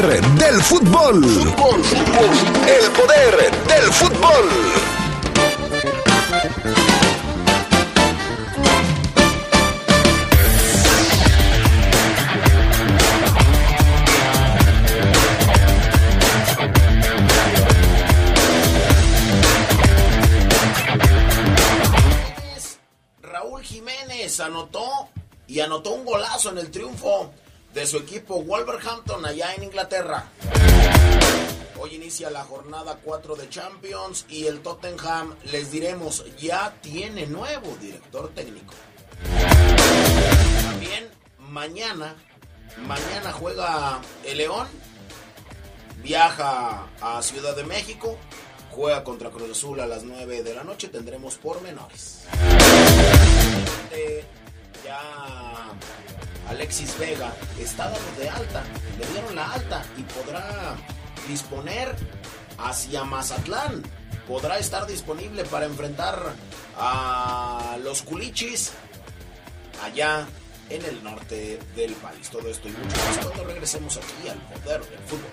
del fútbol. El poder del fútbol. Raúl Jiménez anotó y anotó un golazo en el triunfo de su equipo Wolverhampton allá en Inglaterra. Hoy inicia la jornada 4 de Champions y el Tottenham, les diremos, ya tiene nuevo director técnico. También mañana, mañana juega el León, viaja a Ciudad de México, juega contra Cruz Azul a las 9 de la noche, tendremos pormenores. Ya Alexis Vega está dando de alta, le dieron la alta y podrá disponer hacia Mazatlán. Podrá estar disponible para enfrentar a los culichis allá en el norte del país. Todo esto y mucho más cuando regresemos aquí al poder del fútbol.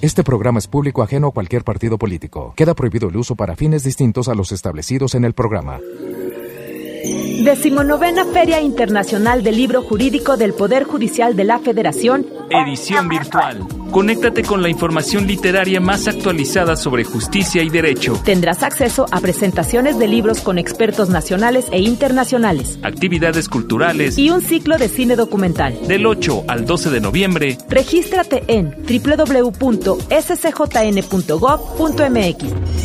Este programa es público ajeno a cualquier partido político. Queda prohibido el uso para fines distintos a los establecidos en el programa. Decimonovena Feria Internacional del Libro Jurídico del Poder Judicial de la Federación. Edición virtual. Conéctate con la información literaria más actualizada sobre justicia y derecho. Tendrás acceso a presentaciones de libros con expertos nacionales e internacionales. Actividades culturales. Y un ciclo de cine documental. Del 8 al 12 de noviembre. Regístrate en www.scjn.gov.mx.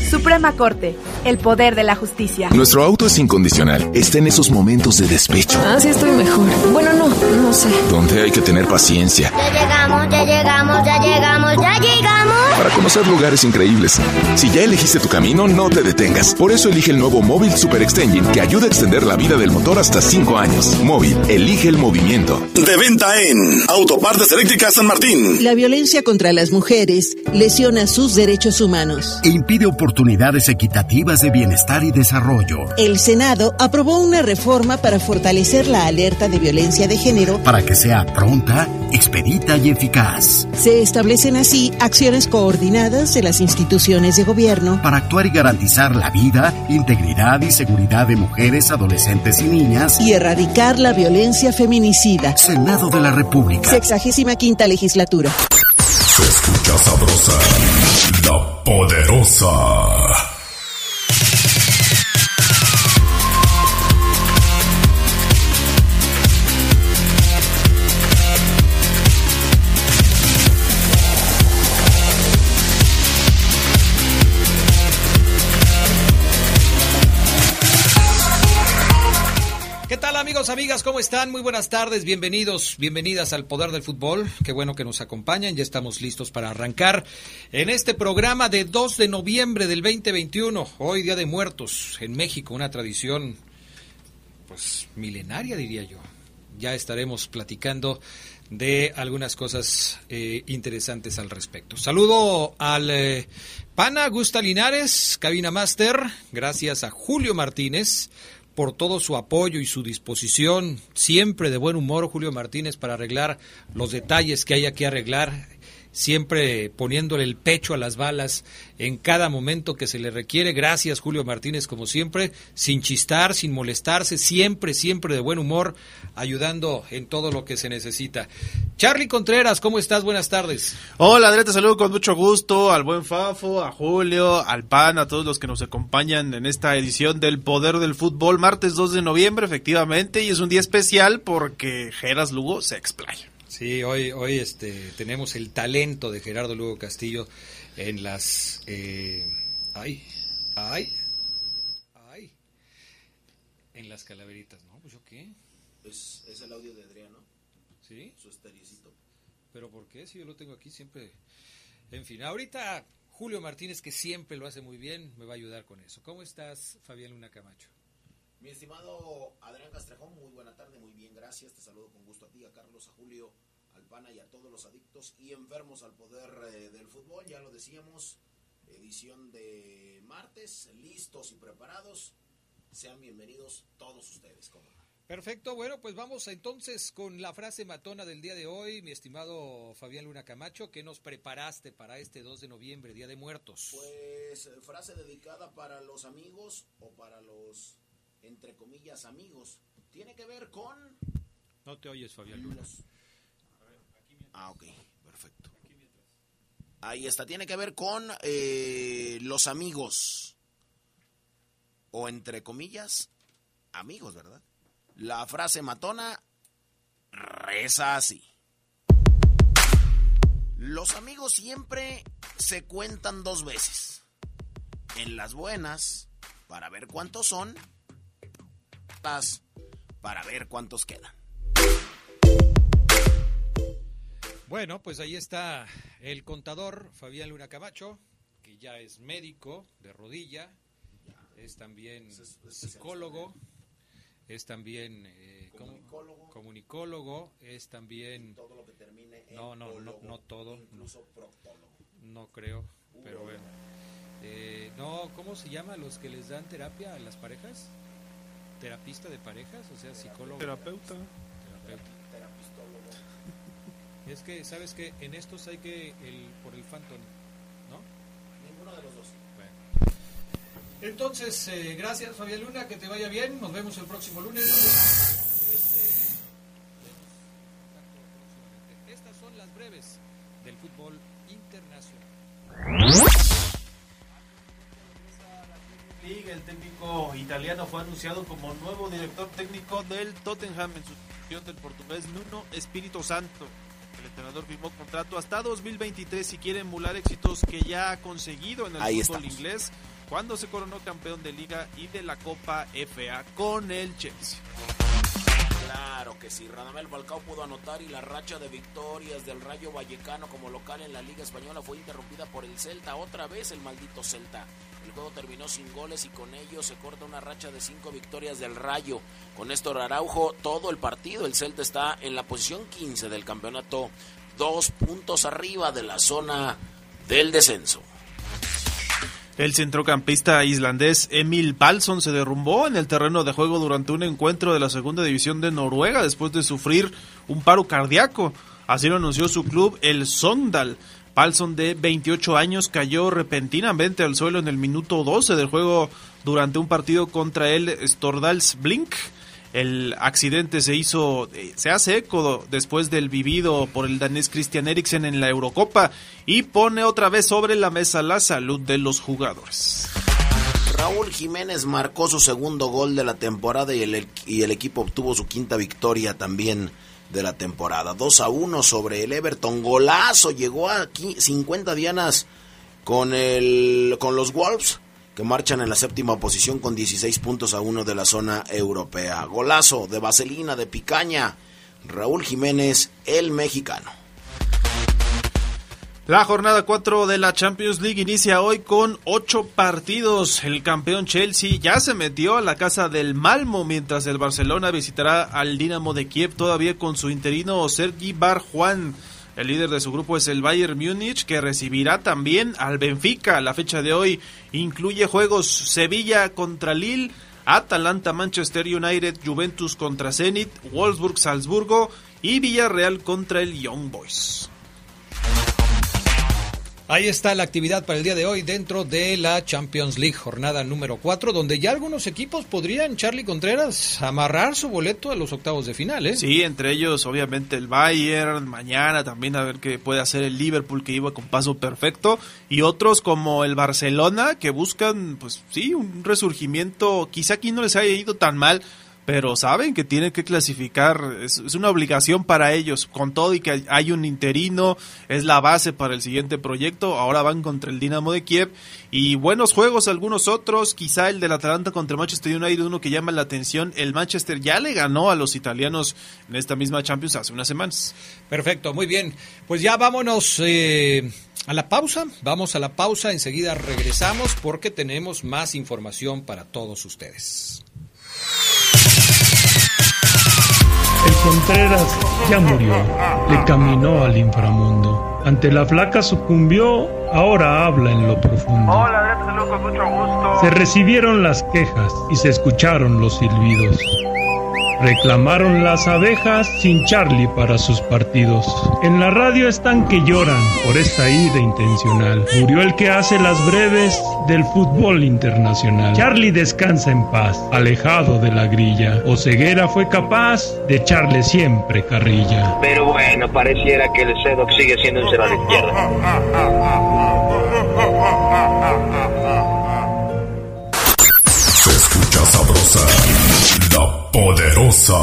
Suprema Corte. El poder de la justicia. Nuestro auto es incondicional. Está en esos momentos de despecho. Ah, sí estoy mejor. Bueno, no, no sé. Donde hay que tener paciencia. Ya llegamos, ya llegamos, ya llegamos, ya llegamos. Para conocer lugares increíbles. Si ya elegiste tu camino, no te detengas. Por eso elige el nuevo Móvil Super Extension que ayuda a extender la vida del motor hasta 5 años. Móvil, elige el movimiento. De venta en Autopartes Eléctricas San Martín. La violencia contra las mujeres lesiona sus derechos humanos e impide oportunidades equitativas de bienestar y desarrollo. El Senado aprobó una reforma para fortalecer la alerta de violencia de género para que sea pronta, expedita y eficaz. Se establecen así acciones coordinadas de las instituciones de gobierno para actuar y garantizar la vida, integridad y seguridad de mujeres, adolescentes y niñas y erradicar la violencia feminicida. Senado de la República. Sexagésima quinta legislatura. Se escucha sabrosa, la poderosa. Amigos, amigas, ¿cómo están? Muy buenas tardes, bienvenidos, bienvenidas al Poder del Fútbol. Qué bueno que nos acompañan, ya estamos listos para arrancar en este programa de 2 de noviembre del 2021, hoy Día de Muertos en México, una tradición pues milenaria diría yo. Ya estaremos platicando de algunas cosas eh, interesantes al respecto. Saludo al eh, pana Gusta Linares, cabina master, gracias a Julio Martínez por todo su apoyo y su disposición, siempre de buen humor, Julio Martínez, para arreglar los detalles que haya que arreglar, siempre poniéndole el pecho a las balas en cada momento que se le requiere. Gracias, Julio Martínez, como siempre, sin chistar, sin molestarse, siempre, siempre de buen humor, ayudando en todo lo que se necesita. Charlie Contreras, ¿cómo estás? Buenas tardes. Hola, Andrés, te saludo con mucho gusto al buen Fafo, a Julio, al PAN, a todos los que nos acompañan en esta edición del Poder del Fútbol, martes 2 de noviembre, efectivamente, y es un día especial porque Geras Lugo se explaya. Sí, hoy, hoy este, tenemos el talento de Gerardo Lugo Castillo en las... Eh, ay, ay, En las calaveritas, ¿no? Pues yo qué. Es, es el audio de Adriano. ¿Sí? Su esteriecito. ¿Pero por qué? Si yo lo tengo aquí siempre. En fin, ahorita Julio Martínez, que siempre lo hace muy bien, me va a ayudar con eso. ¿Cómo estás, Fabián Luna Camacho? Mi estimado Adrián Castrejón, muy buena tarde, muy bien, gracias. Te saludo con gusto a ti, a Carlos, a Julio, al PANA y a todos los adictos y enfermos al poder eh, del fútbol. Ya lo decíamos, edición de martes, listos y preparados. Sean bienvenidos todos ustedes, como. Perfecto, bueno, pues vamos entonces con la frase matona del día de hoy, mi estimado Fabián Luna Camacho, ¿qué nos preparaste para este 2 de noviembre, Día de Muertos? Pues eh, frase dedicada para los amigos o para los, entre comillas, amigos. Tiene que ver con... No te oyes, Fabián Luna. Los... Ah, ok, perfecto. Ahí está, tiene que ver con eh, los amigos. O entre comillas, amigos, ¿verdad? La frase matona reza así. Los amigos siempre se cuentan dos veces. En las buenas, para ver cuántos son, las para ver cuántos quedan. Bueno, pues ahí está el contador Fabián Luna Camacho, que ya es médico de rodilla, es también psicólogo es también eh, comunicólogo, comunicólogo, es también todo lo que termine en no no no no todo incluso proctólogo. no creo pero bueno. Eh, no cómo se llama los que les dan terapia a las parejas terapista de parejas o sea psicólogo. Terapeuta es que sabes que en estos hay que el por el phantom no ninguno de los dos bueno. Entonces, eh, gracias Fabián Luna, que te vaya bien. Nos vemos el próximo lunes. Este, estas son las breves del fútbol internacional. Liga, el técnico italiano fue anunciado como nuevo director técnico del Tottenham en sustitución del portugués Nuno Espíritu Santo. El entrenador firmó contrato hasta 2023 y quiere emular éxitos que ya ha conseguido en el Ahí fútbol estamos. inglés cuando se coronó campeón de liga y de la Copa FA con el Chelsea. Que sí, Radamel Falcao pudo anotar y la racha de victorias del Rayo Vallecano como local en la Liga Española fue interrumpida por el Celta, otra vez el maldito Celta. El juego terminó sin goles y con ello se corta una racha de cinco victorias del Rayo. Con Néstor Araujo todo el partido, el Celta está en la posición 15 del campeonato, dos puntos arriba de la zona del descenso. El centrocampista islandés Emil Palsson se derrumbó en el terreno de juego durante un encuentro de la segunda división de Noruega después de sufrir un paro cardíaco. Así lo anunció su club, el Sondal. Palsson, de 28 años, cayó repentinamente al suelo en el minuto 12 del juego durante un partido contra el Stordals Blink. El accidente se hizo, eh, se hace eco después del vivido por el danés Christian Eriksen en la Eurocopa y pone otra vez sobre la mesa la salud de los jugadores. Raúl Jiménez marcó su segundo gol de la temporada y el, equipo obtuvo su quinta victoria también de la temporada. 2 a 1 sobre el Everton. Golazo, llegó a 50 dianas con, el, con los Wolves que marchan en la séptima posición con 16 puntos a uno de la zona europea. Golazo de vaselina, de picaña. Raúl Jiménez, el mexicano. La jornada 4 de la Champions League inicia hoy con 8 partidos. El campeón Chelsea ya se metió a la casa del Malmo mientras el Barcelona visitará al Dinamo de Kiev todavía con su interino Sergi Barjuan. El líder de su grupo es el Bayern Múnich que recibirá también al Benfica. La fecha de hoy incluye juegos Sevilla contra Lille, Atalanta Manchester United, Juventus contra Zenit, Wolfsburg Salzburgo y Villarreal contra el Young Boys. Ahí está la actividad para el día de hoy dentro de la Champions League, jornada número 4, donde ya algunos equipos podrían, Charlie Contreras, amarrar su boleto a los octavos de final. ¿eh? Sí, entre ellos obviamente el Bayern, mañana también a ver qué puede hacer el Liverpool que iba con paso perfecto, y otros como el Barcelona que buscan, pues sí, un resurgimiento, quizá aquí no les haya ido tan mal, pero saben que tienen que clasificar, es, una obligación para ellos, con todo y que hay un interino, es la base para el siguiente proyecto, ahora van contra el Dinamo de Kiev y buenos juegos algunos otros, quizá el del Atalanta contra Manchester United, uno que llama la atención, el Manchester ya le ganó a los italianos en esta misma Champions hace unas semanas. Perfecto, muy bien, pues ya vámonos eh, a la pausa, vamos a la pausa, enseguida regresamos porque tenemos más información para todos ustedes. El Contreras ya murió, le caminó al inframundo. Ante la flaca sucumbió, ahora habla en lo profundo. Hola, mucho gusto. Se recibieron las quejas y se escucharon los silbidos. Reclamaron las abejas sin Charlie para sus partidos. En la radio están que lloran por esta ida intencional. Murió el que hace las breves del fútbol internacional. Charlie descansa en paz, alejado de la grilla. O Ceguera fue capaz de echarle siempre carrilla. Pero bueno, pareciera que el Sedoc sigue siendo un cero a la izquierda. Se escucha sabrosa poderosa.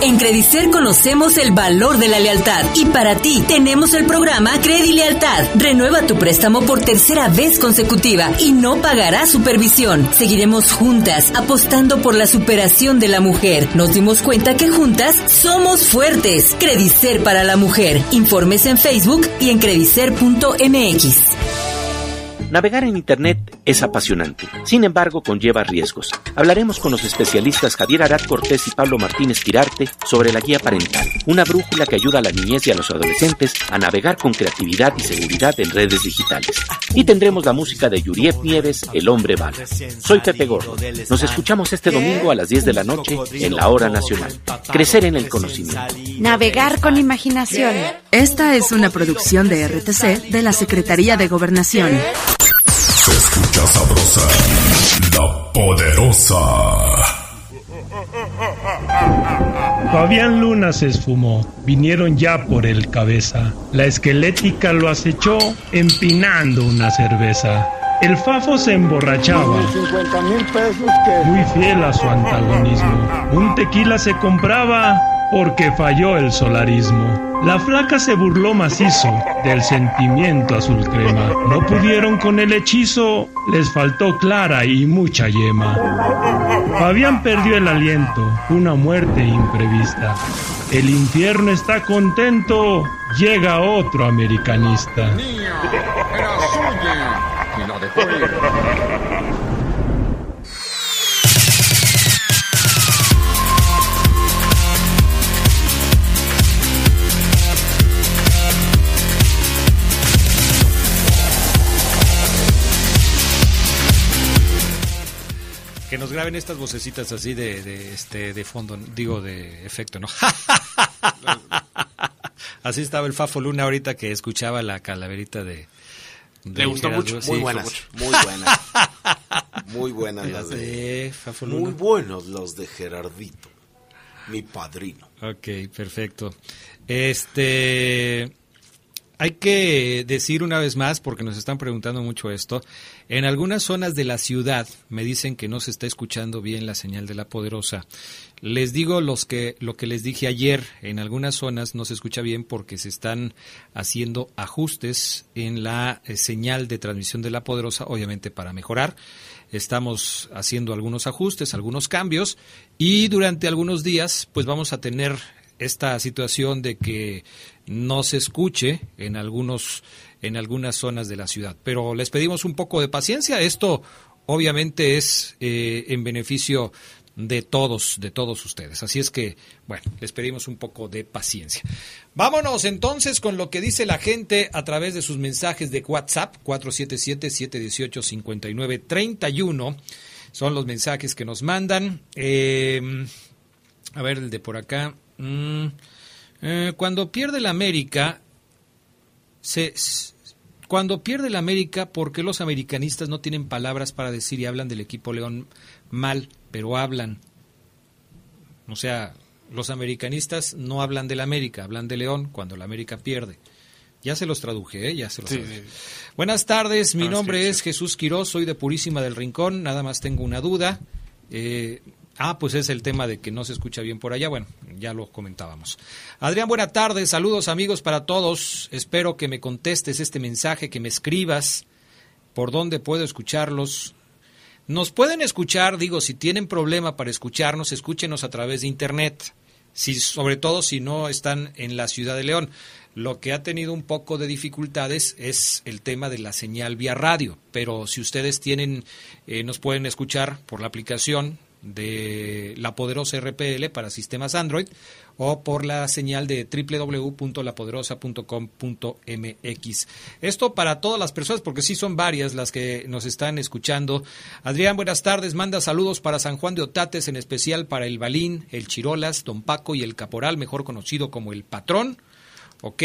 En Credicer conocemos el valor de la lealtad y para ti tenemos el programa Credi Lealtad. Renueva tu préstamo por tercera vez consecutiva y no pagarás supervisión. Seguiremos juntas apostando por la superación de la mujer. Nos dimos cuenta que juntas somos fuertes. Credicer para la mujer. Informes en Facebook y en credicer.mx. Navegar en Internet es apasionante, sin embargo conlleva riesgos. Hablaremos con los especialistas Javier Arad Cortés y Pablo Martínez Quirarte sobre la guía parental, una brújula que ayuda a la niñez y a los adolescentes a navegar con creatividad y seguridad en redes digitales. Y tendremos la música de Yuriet Nieves, El Hombre Bala. Soy Pepe Gordo. Nos escuchamos este domingo a las 10 de la noche en la Hora Nacional. Crecer en el conocimiento. Navegar con imaginación. Esta es una producción de RTC de la Secretaría de Gobernación. Escucha sabrosa, la poderosa. Fabián Luna se esfumó, vinieron ya por el cabeza. La esquelética lo acechó empinando una cerveza. El Fafo se emborrachaba, muy fiel a su antagonismo. Un tequila se compraba porque falló el solarismo. La flaca se burló macizo del sentimiento azul crema. No pudieron con el hechizo, les faltó clara y mucha yema. Fabián perdió el aliento, una muerte imprevista. El infierno está contento, llega otro americanista. Que nos graben estas vocecitas así de, este de fondo, digo de efecto, ¿no? así estaba el Fafo Luna ahorita que escuchaba la calaverita de, Le gustó mucho, muy buenas, muy buenas. Muy buenas las de Muy buenos los de Gerardito, mi padrino. Ok, perfecto. Este hay que decir una vez más, porque nos están preguntando mucho esto, en algunas zonas de la ciudad me dicen que no se está escuchando bien la señal de la poderosa. Les digo los que, lo que les dije ayer, en algunas zonas no se escucha bien porque se están haciendo ajustes en la eh, señal de transmisión de la poderosa, obviamente para mejorar. Estamos haciendo algunos ajustes, algunos cambios y durante algunos días pues vamos a tener esta situación de que no se escuche en algunos en algunas zonas de la ciudad. Pero les pedimos un poco de paciencia. Esto obviamente es eh, en beneficio de todos, de todos ustedes. Así es que, bueno, les pedimos un poco de paciencia. Vámonos entonces con lo que dice la gente a través de sus mensajes de WhatsApp, 477-718-5931. Son los mensajes que nos mandan. Eh, a ver, el de por acá. Mm, eh, cuando pierde la América, se, cuando pierde la América, ¿por qué los americanistas no tienen palabras para decir y hablan del equipo León mal, pero hablan? O sea, los americanistas no hablan del América, hablan de León cuando la América pierde. Ya se los traduje, ¿eh? ya se los traduje. Buenas tardes, mi nombre es Jesús Quiroz, soy de Purísima del Rincón, nada más tengo una duda. Eh, Ah, pues es el tema de que no se escucha bien por allá. Bueno, ya lo comentábamos. Adrián, buena tarde. Saludos amigos para todos. Espero que me contestes este mensaje, que me escribas por dónde puedo escucharlos. Nos pueden escuchar, digo, si tienen problema para escucharnos, escúchenos a través de Internet. Si, sobre todo si no están en la ciudad de León. Lo que ha tenido un poco de dificultades es el tema de la señal vía radio, pero si ustedes tienen, eh, nos pueden escuchar por la aplicación de la poderosa RPL para sistemas Android o por la señal de www.lapoderosa.com.mx. Esto para todas las personas, porque sí son varias las que nos están escuchando. Adrián, buenas tardes. Manda saludos para San Juan de Otates, en especial para el Balín, el Chirolas, Don Paco y el Caporal, mejor conocido como el Patrón. ¿Ok?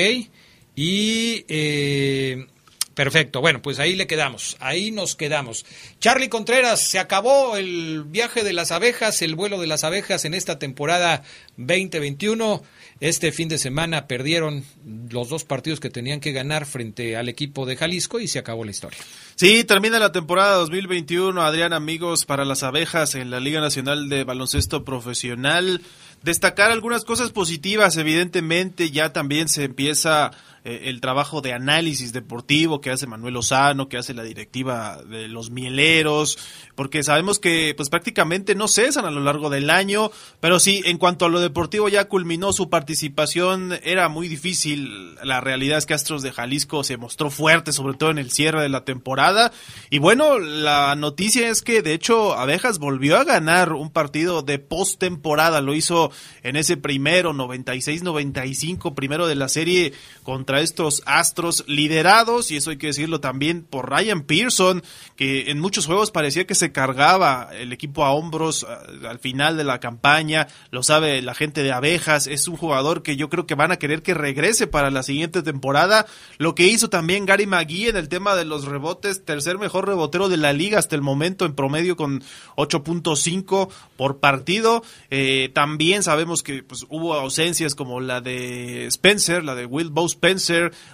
Y eh, Perfecto, bueno, pues ahí le quedamos, ahí nos quedamos. Charlie Contreras, se acabó el viaje de las abejas, el vuelo de las abejas en esta temporada 2021. Este fin de semana perdieron los dos partidos que tenían que ganar frente al equipo de Jalisco y se acabó la historia. Sí, termina la temporada 2021, Adrián, amigos, para las abejas en la Liga Nacional de Baloncesto Profesional. Destacar algunas cosas positivas, evidentemente ya también se empieza eh, el trabajo de análisis deportivo que hace Manuel Lozano, que hace la directiva de los mieleros, porque sabemos que pues prácticamente no cesan a lo largo del año, pero sí, en cuanto a lo deportivo ya culminó su participación, era muy difícil, la realidad es que Astros de Jalisco se mostró fuerte, sobre todo en el cierre de la temporada, y bueno, la noticia es que de hecho Abejas volvió a ganar un partido de postemporada, lo hizo en ese primero 96-95, primero de la serie contra estos Astros liderados, y eso hay que decirlo también por Ryan Pearson, que en muchos juegos parecía que se cargaba el equipo a hombros al final de la campaña, lo sabe la gente de abejas, es un jugador que yo creo que van a querer que regrese para la siguiente temporada, lo que hizo también Gary McGee en el tema de los rebotes, tercer mejor rebotero de la liga hasta el momento en promedio con 8.5 por partido, eh, también sabemos que pues, hubo ausencias como la de Spencer, la de Will Bow Spencer,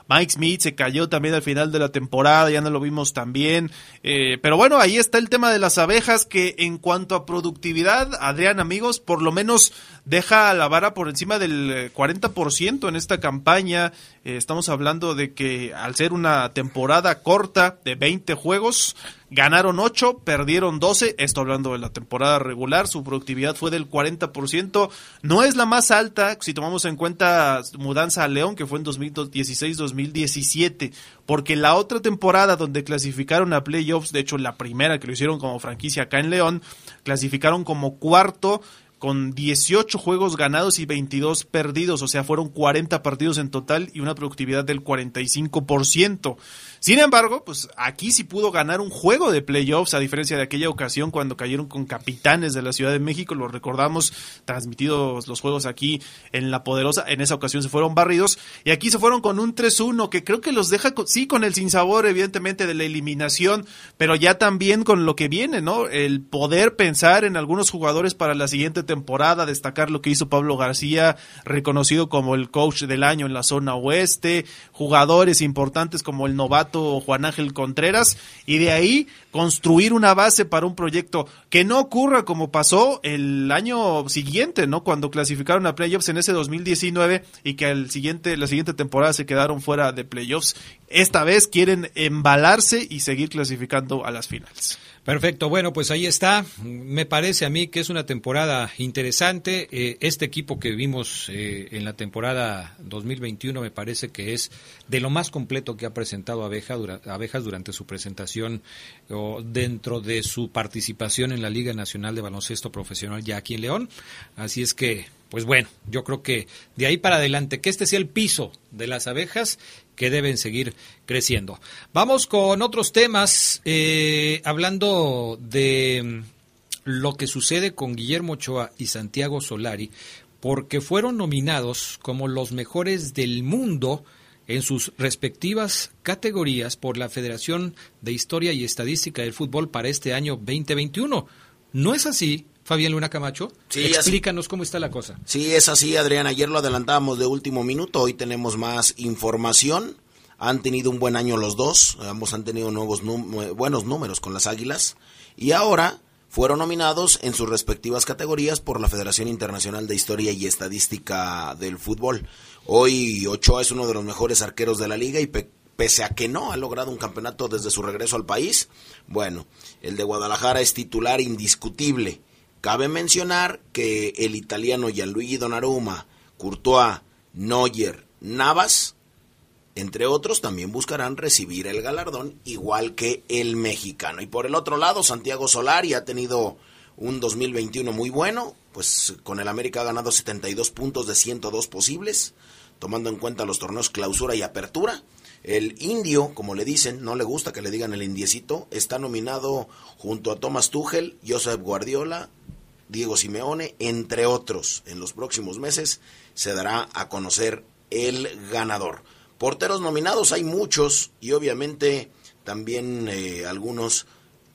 Mike Smith se cayó también al final de la temporada, ya no lo vimos también. Eh, pero bueno, ahí está el tema de las abejas que en cuanto a productividad, Adrián, amigos, por lo menos deja la vara por encima del 40% en esta campaña. Eh, estamos hablando de que al ser una temporada corta de 20 juegos, Ganaron 8, perdieron 12. Esto hablando de la temporada regular. Su productividad fue del 40%. No es la más alta si tomamos en cuenta mudanza a León, que fue en 2016-2017. Porque la otra temporada donde clasificaron a playoffs, de hecho la primera que lo hicieron como franquicia acá en León, clasificaron como cuarto con 18 juegos ganados y 22 perdidos, o sea, fueron 40 partidos en total y una productividad del 45%. Sin embargo, pues aquí sí pudo ganar un juego de playoffs, a diferencia de aquella ocasión cuando cayeron con capitanes de la Ciudad de México, lo recordamos, transmitidos los juegos aquí en La Poderosa, en esa ocasión se fueron barridos, y aquí se fueron con un 3-1, que creo que los deja, sí, con el sinsabor, evidentemente, de la eliminación, pero ya también con lo que viene, ¿no? El poder pensar en algunos jugadores para la siguiente temporada, destacar lo que hizo Pablo García, reconocido como el coach del año en la zona oeste, jugadores importantes como el novato, Juan Ángel Contreras y de ahí construir una base para un proyecto que no ocurra como pasó el año siguiente, ¿no? Cuando clasificaron a playoffs en ese 2019 y que el siguiente, la siguiente temporada se quedaron fuera de playoffs. Esta vez quieren embalarse y seguir clasificando a las finales. Perfecto, bueno, pues ahí está. Me parece a mí que es una temporada interesante. Eh, este equipo que vimos eh, en la temporada 2021 me parece que es de lo más completo que ha presentado Abeja, Abejas durante su presentación o dentro de su participación en la Liga Nacional de Baloncesto Profesional ya aquí en León. Así es que pues bueno, yo creo que de ahí para adelante, que este sea el piso de las abejas que deben seguir creciendo. Vamos con otros temas, eh, hablando de mm, lo que sucede con Guillermo Ochoa y Santiago Solari, porque fueron nominados como los mejores del mundo en sus respectivas categorías por la Federación de Historia y Estadística del Fútbol para este año 2021. ¿No es así, Fabián Luna Camacho. Sí, Explícanos cómo está la cosa. Sí, es así, Adrián. Ayer lo adelantábamos de último minuto, hoy tenemos más información. Han tenido un buen año los dos, ambos han tenido nuevos buenos números con las Águilas. Y ahora, fueron nominados en sus respectivas categorías por la Federación Internacional de Historia y Estadística del Fútbol. Hoy Ochoa es uno de los mejores arqueros de la liga y pese a que no ha logrado un campeonato desde su regreso al país, bueno, el de Guadalajara es titular indiscutible. Cabe mencionar que el italiano Gianluigi Donnarumma, Courtois, Neuer, Navas, entre otros, también buscarán recibir el galardón, igual que el mexicano. Y por el otro lado, Santiago Solari ha tenido un 2021 muy bueno, pues con el América ha ganado 72 puntos de 102 posibles, tomando en cuenta los torneos clausura y apertura. El indio, como le dicen, no le gusta que le digan el indiecito, está nominado junto a Thomas Tuchel, Josep Guardiola, Diego Simeone, entre otros. En los próximos meses se dará a conocer el ganador. Porteros nominados hay muchos y obviamente también eh, algunos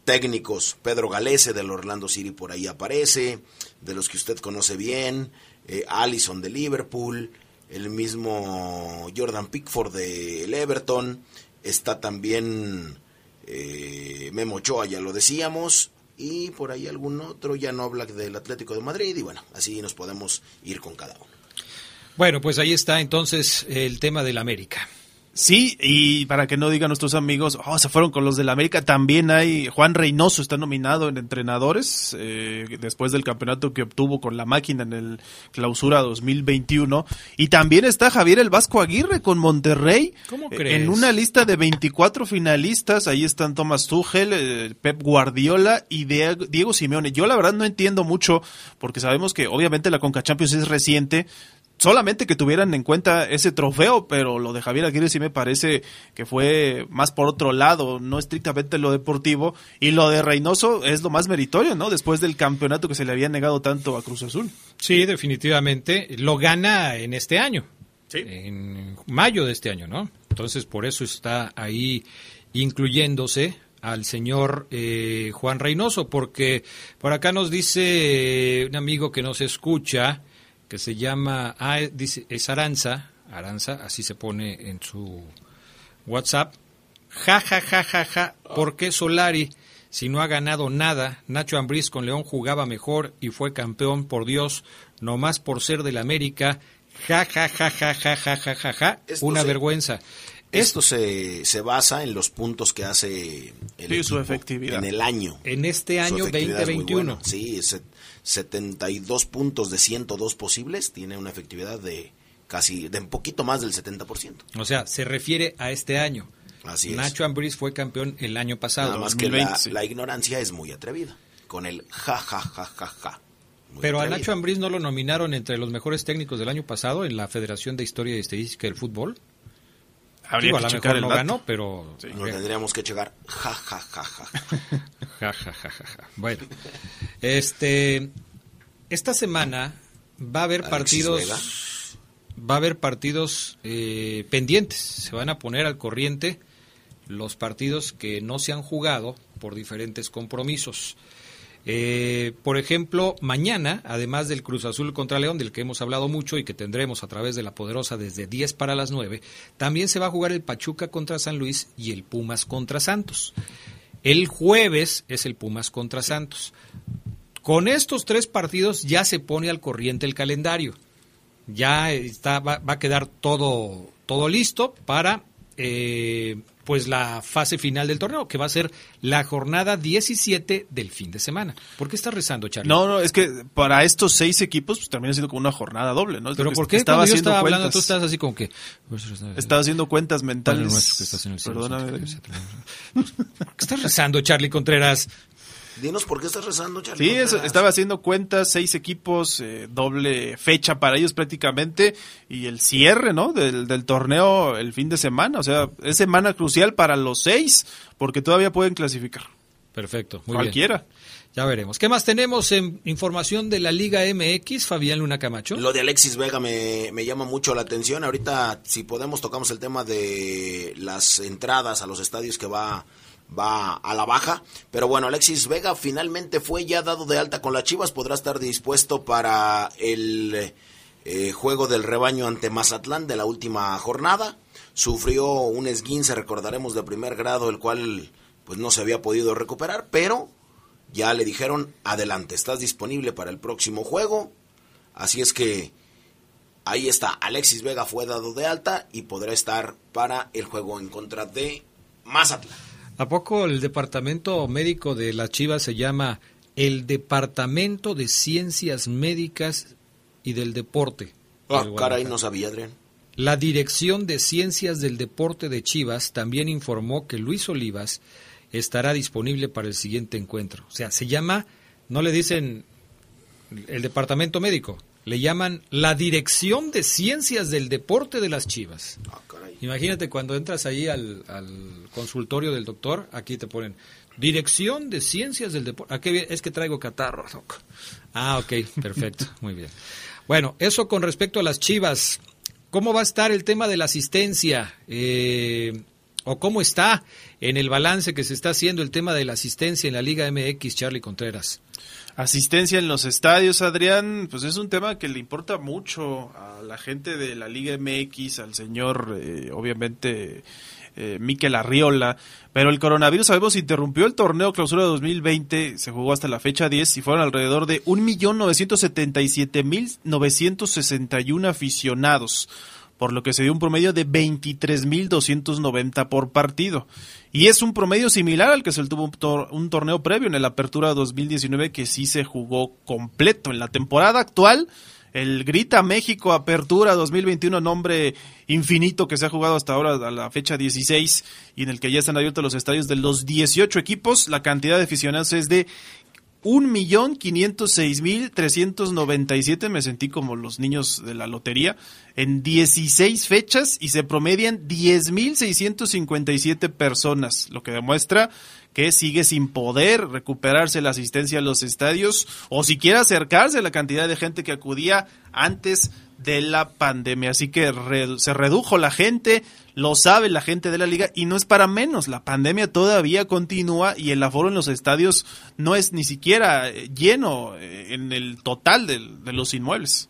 técnicos. Pedro Galese del Orlando City por ahí aparece, de los que usted conoce bien, eh, Allison de Liverpool, el mismo Jordan Pickford del Everton, está también eh, Memo Ochoa, ya lo decíamos, y por ahí algún otro, ya no habla del Atlético de Madrid, y bueno, así nos podemos ir con cada uno. Bueno, pues ahí está entonces el tema del América. Sí, y para que no digan nuestros amigos, oh, se fueron con los del América, también hay, Juan Reynoso está nominado en entrenadores, eh, después del campeonato que obtuvo con la máquina en el clausura 2021, y también está Javier el Vasco Aguirre con Monterrey, ¿Cómo eh, crees? en una lista de 24 finalistas, ahí están Thomas Tuchel, eh, Pep Guardiola y Diego, Diego Simeone. Yo la verdad no entiendo mucho, porque sabemos que obviamente la Conca Champions es reciente, solamente que tuvieran en cuenta ese trofeo, pero lo de Javier Aguirre sí me parece que fue más por otro lado, no estrictamente lo deportivo, y lo de Reynoso es lo más meritorio, ¿no? Después del campeonato que se le había negado tanto a Cruz Azul. Sí, definitivamente. Lo gana en este año. En mayo de este año, ¿no? Entonces, por eso está ahí incluyéndose al señor eh, Juan Reynoso, porque por acá nos dice un amigo que nos escucha, que se llama, ah, dice, es Aranza, Aranza, así se pone en su WhatsApp. Ja, ja, ja, ja, ja, ¿por qué Solari, si no ha ganado nada? Nacho Ambriz con León jugaba mejor y fue campeón, por Dios, nomás por ser del América. Ja, ja, ja, ja, ja, ja, ja, ja, ja, Esto una se- vergüenza. Esto se, se basa en los puntos que hace el Sí, su equipo efectividad. en el año. En este año efectividad es muy 2021. buena. Sí, es set- 72 puntos de 102 posibles, tiene una efectividad de casi, de un poquito más del 70%. O sea, se refiere a este año. Así es. Nacho Ambriz fue campeón el año pasado. Nada más que la, la ignorancia es muy atrevida, con el ja, ja, ja, ja, ja. Muy Pero a. Nacho Ambriz no lo nominaron entre los mejores técnicos del año pasado en la Federación de Historia y Estadística del Fútbol. Habría Digo, que a lo checar mejor el no dato. ganó, pero... Lo tendríamos que checar. Ja, ja, ja, ja. Ja, ja, ja, ja, ja. Bueno, este, esta semana va a haber Alexis partidos, Vega. va a haber partidos eh, pendientes. Se van a poner al corriente los partidos que no se han jugado por diferentes compromisos. Eh, por ejemplo, mañana, además del Cruz Azul contra León, del que hemos hablado mucho y que tendremos a través de la Poderosa desde 10 para las 9, también se va a jugar el Pachuca contra San Luis y el Pumas contra Santos. El jueves es el Pumas contra Santos. Con estos tres partidos ya se pone al corriente el calendario. Ya está, va, va a quedar todo, todo listo para eh, pues la fase final del torneo, que va a ser la jornada 17 del fin de semana. ¿Por qué estás rezando, Charlie? No, no, es que para estos seis equipos pues termina siendo como una jornada doble, ¿no? Es Pero ¿por qué estaba cuando yo haciendo estaba hablando cuentas. tú estás así como que... Estaba haciendo cuentas mentales. Perdóname. ¿Por qué estás rezando, Charlie Contreras? Dinos por qué estás rezando, Charlie. Sí, eso, estaba haciendo cuentas, seis equipos, eh, doble fecha para ellos prácticamente, y el cierre, ¿no? Del, del torneo el fin de semana, o sea, es semana crucial para los seis, porque todavía pueden clasificar. Perfecto, muy Cualquiera. bien. Ya veremos. ¿Qué más tenemos en información de la Liga MX, Fabián Luna Camacho? Lo de Alexis Vega me, me llama mucho la atención. Ahorita, si podemos, tocamos el tema de las entradas a los estadios que va, va a la baja. Pero bueno, Alexis Vega finalmente fue ya dado de alta con las Chivas. Podrá estar dispuesto para el eh, juego del rebaño ante Mazatlán de la última jornada. Sufrió un esguince, recordaremos, de primer grado, el cual pues no se había podido recuperar, pero ya le dijeron, adelante, estás disponible para el próximo juego. Así es que ahí está, Alexis Vega fue dado de alta y podrá estar para el juego en contra de Mazatlán. ¿A poco el departamento médico de las Chivas se llama el Departamento de Ciencias Médicas y del Deporte? Ah, caray, no sabía, Adrián. La Dirección de Ciencias del Deporte de Chivas también informó que Luis Olivas estará disponible para el siguiente encuentro. O sea, se llama, no le dicen el departamento médico, le llaman la Dirección de Ciencias del Deporte de las Chivas. Ah, Imagínate cuando entras ahí al, consultorio del doctor, aquí te ponen Dirección de Ciencias del Deporte. ¿A qué es que traigo catarro, Ah, ok, perfecto, muy bien. Bueno, eso con respecto a las Chivas. ¿Cómo va a estar el tema de la asistencia? Eh, ¿O cómo está en el balance que se está haciendo el tema de la asistencia en la Liga MX, Charlie Contreras? Asistencia en los estadios, Adrián, pues es un tema que le importa mucho a la gente de la Liga MX, al señor, eh, obviamente, eh, Miquel Arriola, pero el coronavirus, sabemos, interrumpió el torneo clausura 2020, se jugó hasta la fecha 10 y fueron alrededor de 1.977.961 aficionados, por lo que se dio un promedio de 23.290 por partido. Y es un promedio similar al que se tuvo un, torneo previo en el Apertura 2019 que sí se jugó completo. En la temporada actual el Grita México Apertura 2021, nombre infinito que se ha jugado hasta ahora a la fecha 16 y en el que ya están abiertos los estadios de los 18 equipos. La cantidad de aficionados es de un millón quinientos seis mil trescientos noventa y siete me sentí como los niños de la lotería en 16 fechas y se promedian diez mil seiscientos cincuenta y siete personas lo que demuestra que sigue sin poder recuperarse la asistencia a los estadios o siquiera acercarse a la cantidad de gente que acudía antes de la pandemia. Así que se redujo la gente, lo sabe la gente de la liga y no es para menos. La pandemia todavía continúa y el aforo en los estadios no es ni siquiera eh, lleno eh, en el total de, los inmuebles.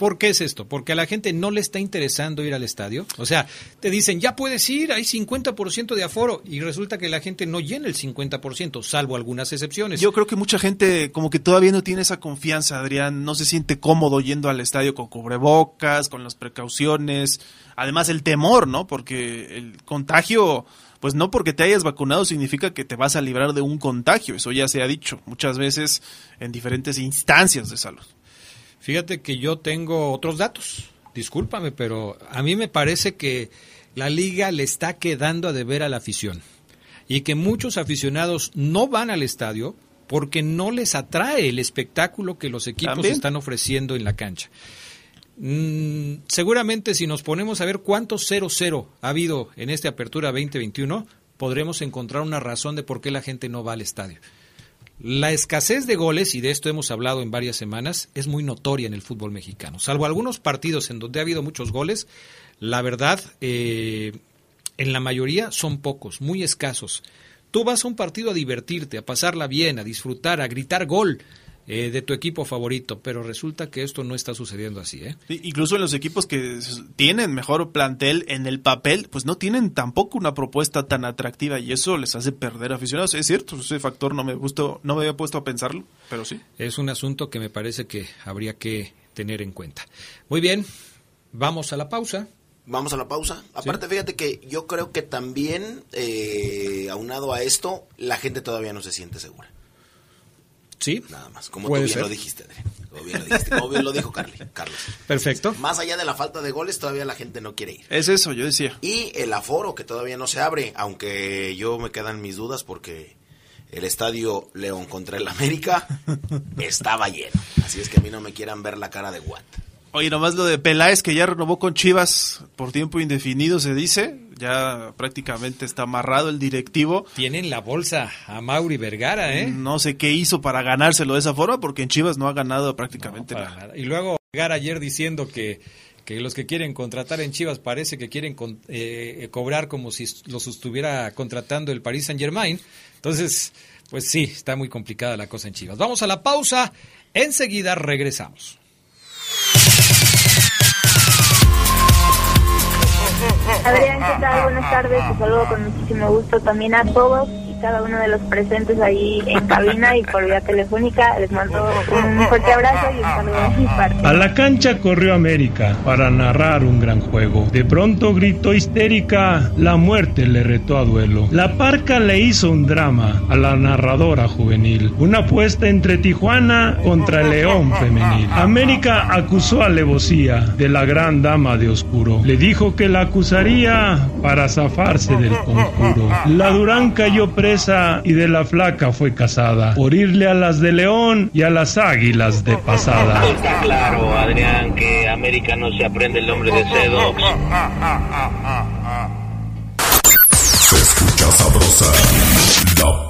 ¿Por qué es esto? Porque a la gente no le está interesando ir al estadio. O sea, te dicen, ya puedes ir, hay 50% de aforo y resulta que la gente no llena el 50%, salvo algunas excepciones. Yo creo que mucha gente como que todavía no tiene esa confianza, Adrián, no se siente cómodo yendo al estadio con cubrebocas, con las precauciones, además el temor, ¿no? Porque el contagio pues no porque te hayas vacunado significa que te vas a librar de un contagio, eso ya se ha dicho muchas veces en diferentes instancias de salud. Fíjate que yo tengo otros datos, discúlpame, pero a mí me parece que la liga le está quedando a deber a la afición y que muchos aficionados no van al estadio porque no les atrae el espectáculo que los equipos están ofreciendo en la cancha. Mm, seguramente si nos ponemos a ver cuántos 0-0 ha habido en esta apertura 2021, podremos encontrar una razón de por qué la gente no va al estadio. La escasez de goles, y de esto hemos hablado en varias semanas, es muy notoria en el fútbol mexicano. Salvo algunos partidos en donde ha habido muchos goles, la verdad, eh, en la mayoría son pocos, muy escasos. Tú vas a un partido a divertirte, a pasarla bien, a disfrutar, a gritar gol. Eh, de tu equipo favorito, pero resulta que esto no está sucediendo así. ¿eh? incluso en los equipos que tienen mejor plantel en el papel, pues no tienen tampoco una propuesta tan atractiva y eso les hace perder aficionados. Es cierto, ese factor no me gustó, no me había puesto a pensarlo, pero sí. Es un asunto que me parece que habría que tener en cuenta. Muy bien, vamos a la pausa. Vamos a la pausa. Aparte, fíjate que yo creo que también, eh, aunado a esto, la gente todavía no se siente segura. Sí. Nada más. Como tú bien lo dijiste, Como bien lo dijiste. Como bien lo dijo Carly, Carlos. Perfecto. Más allá de la falta de goles, todavía la gente no quiere ir. Es eso, yo decía. Y el aforo, que todavía no se abre, aunque yo me quedan mis dudas porque el estadio León contra el América estaba lleno. Así es que a mí no me quieran ver la cara de Watt. Oye, nomás lo de Peláez que ya renovó con Chivas por tiempo indefinido, se dice. Ya prácticamente está amarrado el directivo. Tienen la bolsa a Mauri Vergara, ¿eh? No sé qué hizo para ganárselo de esa forma, porque en Chivas no ha ganado prácticamente nada. Y luego Vergara ayer diciendo que, que los que quieren contratar en Chivas parece que quieren eh, cobrar como si los estuviera contratando el Paris Saint Germain. Entonces, pues sí, está muy complicada la cosa en Chivas. Vamos a la pausa. Enseguida regresamos. Adrián, ¿qué tal? Buenas tardes. Te saludo con muchísimo gusto también a todos cada uno de los presentes ahí en cabina y por vía telefónica. Les mando un fuerte abrazo y un saludo de mi parte. A la cancha corrió América para narrar un gran juego. De pronto gritó histérica, la muerte le retó a duelo. La parca le hizo un drama a la narradora juvenil. Una apuesta entre Tijuana contra el León femenil. América acusó a alevosía de la gran dama de oscuro. Le dijo que la acusaría para zafarse del conjuro. La Durán cayó presa y de la flaca fue casada. Por irle a las de León y a las águilas de pasada. Está claro, Adrián, que América no se aprende el nombre de Sedox. Se escucha sabrosa, la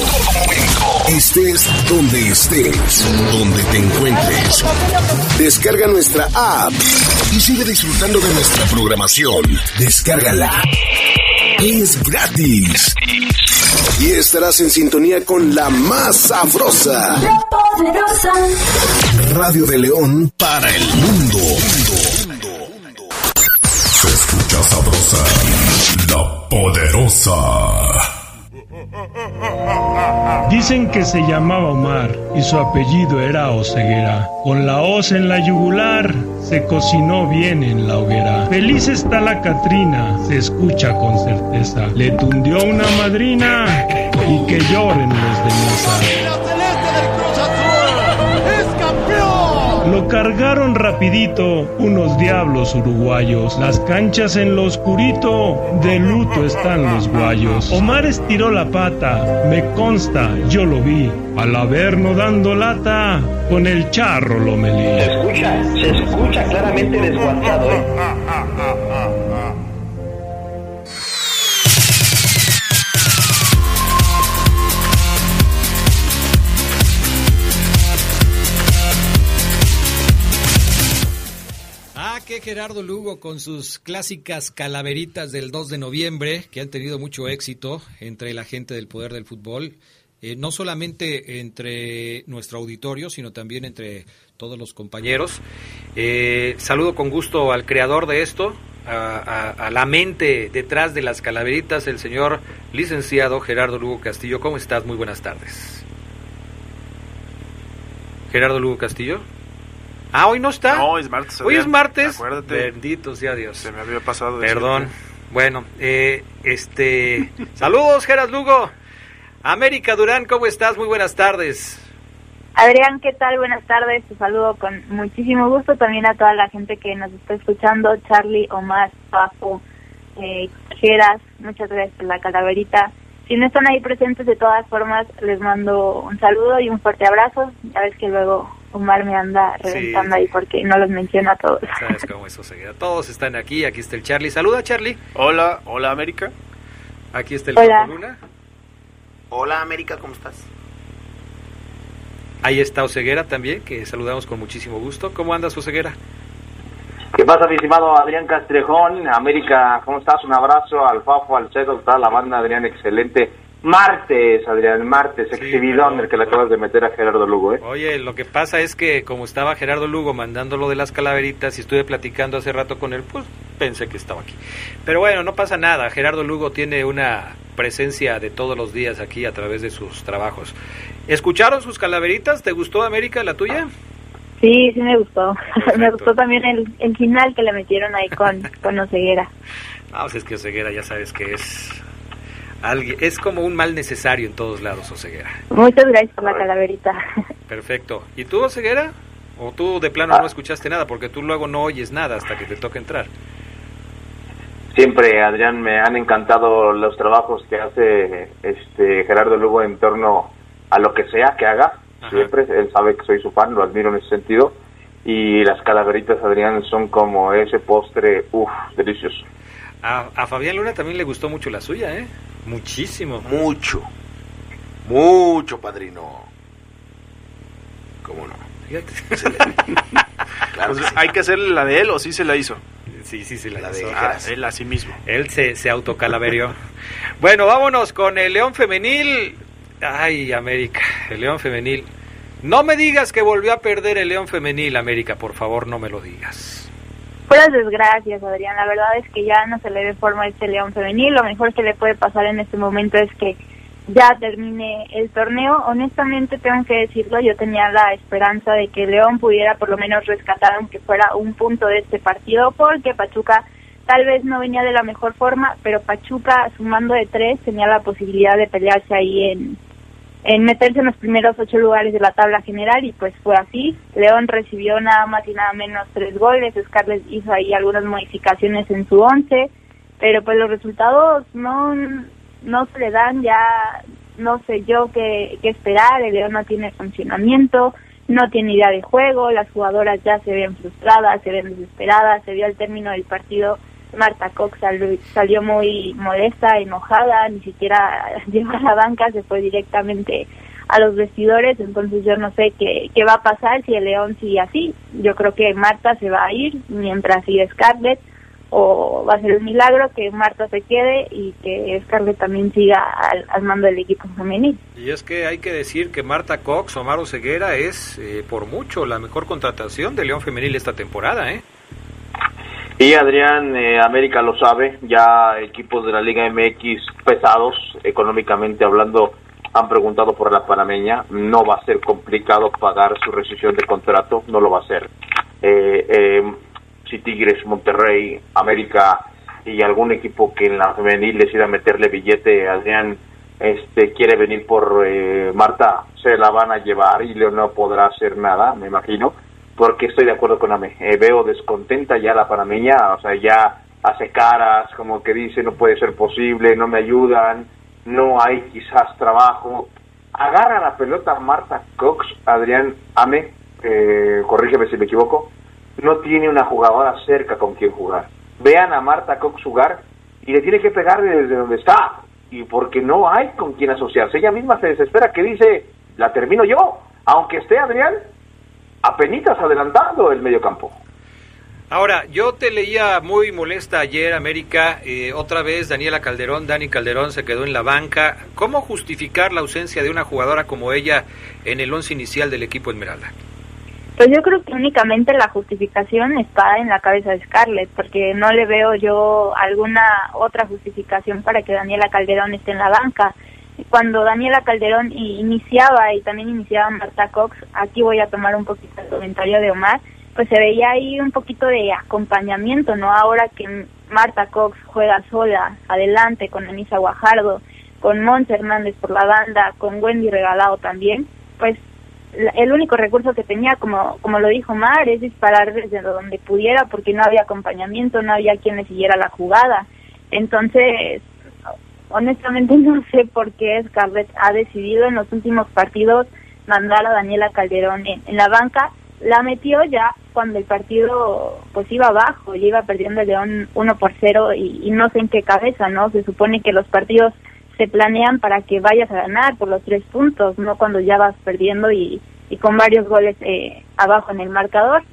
Estés donde estés, donde te encuentres. Descarga nuestra app y sigue disfrutando de nuestra programación. Descárgala. Es gratis. Y estarás en sintonía con la más sabrosa. La poderosa. Radio de León para el mundo. Se escucha sabrosa, la poderosa. Dicen que se llamaba Omar y su apellido era Oseguera. Con la hoz en la yugular se cocinó bien en la hoguera. Feliz está la Catrina, se escucha con certeza. Le tundió una madrina y que lloren los de mesa. Cargaron rapidito unos diablos uruguayos. Las canchas en lo oscurito, de luto están los guayos. Omar estiró la pata, me consta, yo lo vi. Al habernos dando lata, con el charro lo melí. Se escucha, se escucha claramente desguazado, ¿eh? Gerardo Lugo con sus clásicas calaveritas del 2 de noviembre, que han tenido mucho éxito entre la gente del poder del fútbol, eh, no solamente entre nuestro auditorio, sino también entre todos los compañeros. Eh, saludo con gusto al creador de esto, a, a- a la mente detrás de las calaveritas, el señor licenciado Gerardo Lugo Castillo. ¿Cómo estás? Muy buenas tardes. Gerardo Lugo Castillo. Ah, hoy no está. No, es martes, Hoy es martes. Acuérdate. Bendito sea Dios. Se me había pasado. Perdón. decirte. Bueno, eh, este. saludos, Geras Lugo. América Durán, ¿cómo estás? Muy buenas tardes. Adrián, ¿qué tal? Buenas tardes. Te saludo con muchísimo gusto también a toda la gente que nos está escuchando. Charlie, Omar, Papo, eh, Geras, muchas gracias por la calaverita. Si no están ahí presentes, de todas formas, les mando un saludo y un fuerte abrazo. Ya ves que luego Omar me anda reventando ahí porque no los menciona a todos. Sabes cómo eso se queda. Todos están aquí. Aquí está el Charlie. Saluda, Charlie. Hola, hola América. Aquí está el Hola. Luna. Hola América, ¿cómo estás? Ahí está Oseguera también, que saludamos con muchísimo gusto. ¿Cómo andas, Oseguera? ¿Qué pasa, mi estimado Adrián Castrejón? América, ¿cómo estás? Un abrazo al Fafo, al Cedo, toda la banda, Adrián, excelente. Martes, Adrián, martes, exhibidón el que le acabas de meter a Gerardo Lugo, ¿eh? Oye, lo que pasa es que como estaba Gerardo Lugo mandando lo de las calaveritas y estuve platicando hace rato con él, pues pensé que estaba aquí. Pero bueno, no pasa nada. Gerardo Lugo tiene una presencia de todos los días aquí a través de sus trabajos. ¿Escucharon sus calaveritas? ¿Te gustó América, la tuya? Sí, sí me gustó. me gustó también el, el final que le metieron ahí con, con Oseguera. No, pues es que Oseguera ya sabes que es alguien, es como un mal necesario en todos lados, Oseguera. Muchas gracias por la calaverita. Perfecto. ¿Y tú, Oseguera? ¿O tú de plano no escuchaste nada? Porque tú luego no oyes nada hasta que te toca entrar. Siempre, Adrián, me han encantado los trabajos que hace este Gerardo Lugo en torno a lo que sea que haga. Siempre, él sabe que soy su fan, lo admiro en ese sentido. Y las calaveritas, Adrián, son como ese postre, uff, delicioso. A, a Fabián Luna también le gustó mucho la suya, ¿eh? Muchísimo. Mucho. Mucho, padrino. ¿Cómo no? Claro, pues hay que hacerle la de él o sí se la hizo. Sí, sí, sí, la, la hizo. de ah, él a sí mismo. Él se, se autocalaverió. bueno, vámonos con el León Femenil. Ay, América, el León Femenil. No me digas que volvió a perder el León Femenil, América, por favor, no me lo digas. Puras desgracias, Adrián. La verdad es que ya no se le ve forma a este León Femenil. Lo mejor que le puede pasar en este momento es que ya termine el torneo. Honestamente, tengo que decirlo, yo tenía la esperanza de que León pudiera por lo menos rescatar, aunque fuera un punto de este partido, porque Pachuca tal vez no venía de la mejor forma, pero Pachuca, sumando de tres, tenía la posibilidad de pelearse ahí en, en meterse en los primeros ocho lugares de la tabla general y pues fue así. León recibió nada más y nada menos tres goles, Scarlett hizo ahí algunas modificaciones en su once, pero pues los resultados no no se le dan ya, no sé yo qué, qué esperar, el León no tiene funcionamiento, no tiene idea de juego, las jugadoras ya se ven frustradas, se ven desesperadas, se vio al término del partido, Marta Cox salió muy molesta, enojada, ni siquiera llegó a la banca, se fue directamente a los vestidores, entonces yo no sé qué, qué va a pasar si el León sigue así. Yo creo que Marta se va a ir mientras sigue Scarlett o va a ser un milagro que Marta se quede y que Scarlett también siga al, mando del equipo femenil. Y es que hay que decir que Marta Cox o Maro Ceguera es eh, por mucho la mejor contratación de León Femenil esta temporada, ¿eh? Y Adrián, eh, América lo sabe, ya equipos de la Liga MX pesados, económicamente hablando, han preguntado por la panameña, no va a ser complicado pagar su rescisión de contrato, no lo va a ser. Eh, eh, si Tigres, Monterrey, América y algún equipo que en la femenil decida meterle billete, Adrián este quiere venir por eh, Marta, se la van a llevar y León no podrá hacer nada, me imagino, porque estoy de acuerdo con Ame. Eh, veo descontenta ya la panameña, o sea, ya hace caras, como que dice no puede ser posible, no me ayudan, no hay quizás trabajo. Agarra la pelota Marta Cox, Adrián Ame, eh, corrígeme si me equivoco, no tiene una jugadora cerca con quien jugar. Vean a Marta Cox jugar y le tiene que pegar desde donde está. Y porque no hay con quien asociarse. Ella misma se desespera que dice, la termino yo. Aunque esté Adrián apenitas adelantando el medio campo. Ahora, yo te leía muy molesta ayer, América, eh, otra vez Daniela Calderón, Dani Calderón se quedó en la banca. ¿Cómo justificar la ausencia de una jugadora como ella en el once inicial del equipo Esmeralda? Pues yo creo que únicamente la justificación está en la cabeza de Scarlett, porque no le veo yo alguna otra justificación para que Daniela Calderón esté en la banca. Cuando Daniela Calderón iniciaba y también iniciaba Marta Cox, aquí voy a tomar un poquito el comentario de Omar, pues se veía ahí un poquito de acompañamiento, ¿no? Ahora que Marta Cox juega sola, adelante, con Anisa Guajardo, con Mons Hernández por la banda, con Wendy Regalado también, pues el único recurso que tenía, como, como lo dijo Mar, es disparar desde donde pudiera porque no había acompañamiento, no había quien le siguiera la jugada. Entonces, honestamente no sé por qué Scarlett ha decidido en los últimos partidos mandar a Daniela Calderón en, la banca. La metió ya cuando el partido pues iba abajo, y iba perdiendo el León 1 por 0 y, no sé en qué cabeza, ¿no? Se supone que los partidos se planean para que vayas a ganar por los tres puntos, no cuando ya vas perdiendo y, y con varios goles eh, abajo en el marcador.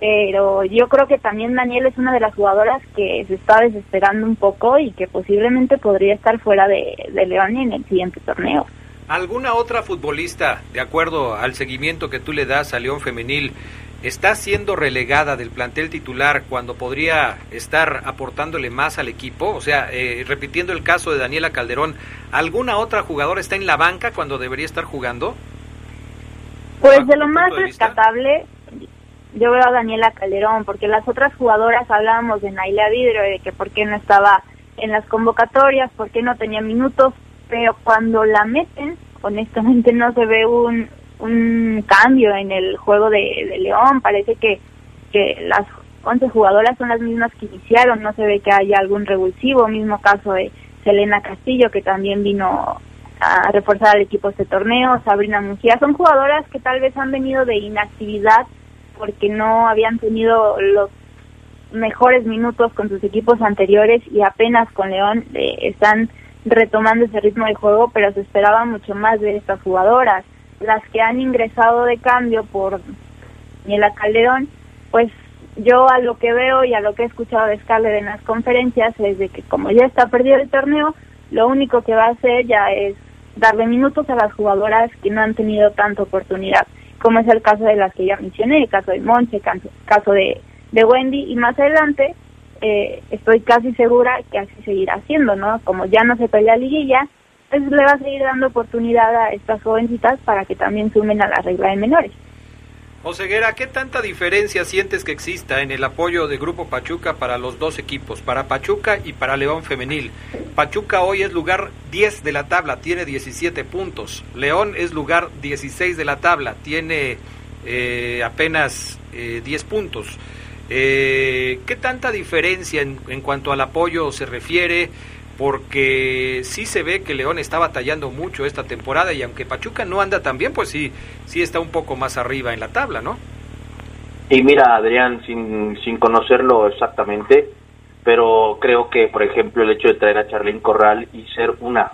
Pero yo creo que también Daniel es una de las jugadoras que se está desesperando un poco y que posiblemente podría estar fuera de, de León en el siguiente torneo. ¿Alguna otra futbolista, de acuerdo al seguimiento que tú le das a León Femenil, está siendo relegada del plantel titular cuando podría estar aportándole más al equipo? O sea, eh, repitiendo el caso de Daniela Calderón, ¿alguna otra jugadora está en la banca cuando debería estar jugando? Pues de lo más rescatable, yo veo a Daniela Calderón, porque las otras jugadoras hablábamos de Naila Vidrio, de que por qué no estaba en las convocatorias, por qué no tenía minutos, pero cuando la meten, honestamente no se ve un, un cambio en el juego de, León. Parece que, que las 11 jugadoras son las mismas que iniciaron, no se ve que haya algún revulsivo. Mismo caso de Selena Castillo, que también vino a reforzar al equipo este torneo, Sabrina Mujía. Son jugadoras que tal vez han venido de inactividad porque no habían tenido los mejores minutos con sus equipos anteriores y apenas con León eh, están retomando ese ritmo de juego, pero se esperaba mucho más de estas jugadoras. Las que han ingresado de cambio por Miela Calderón, pues yo a lo que veo y a lo que he escuchado de Scarlett en las conferencias es de que como ya está perdido el torneo, lo único que va a hacer ya es darle minutos a las jugadoras que no han tenido tanta oportunidad, como es el caso de las que ya mencioné, el caso de Monche, el caso de, de Wendy, y más adelante eh, estoy casi segura que así seguirá haciendo, ¿no? Como ya no se pelea liguilla, pues le va a seguir dando oportunidad a estas jovencitas para que también sumen a la regla de menores. Oseguera, ¿qué tanta diferencia sientes que exista en el apoyo de Grupo Pachuca para los dos equipos, para Pachuca y para León Femenil? Pachuca hoy es lugar 10 de la tabla, tiene 17 puntos. León es lugar 16 de la tabla, tiene eh, apenas eh, 10 puntos. Eh, ¿Qué tanta diferencia en, en cuanto al apoyo se refiere? Porque sí se ve que León está batallando mucho esta temporada y aunque Pachuca no anda tan bien, pues sí, sí está un poco más arriba en la tabla, ¿no? Y mira, Adrián, sin, sin conocerlo exactamente, pero creo que, por ejemplo, el hecho de traer a Charlín Corral y ser una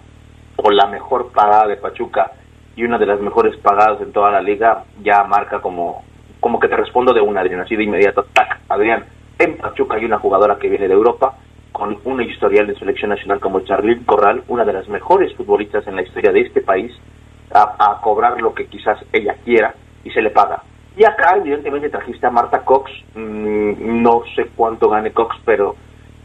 o la mejor pagada de Pachuca y una de las mejores pagadas en toda la liga, ya marca como, como que te respondo de una, Adrián, así de inmediato, tac, Adrián, en Pachuca hay una jugadora que viene de Europa, con una historial de selección nacional como Charlene Corral, una de las mejores futbolistas en la historia de este país, a, cobrar lo que quizás ella quiera y se le paga. Y acá, evidentemente, trajiste a Marta Cox, mm, no sé cuánto gane Cox, pero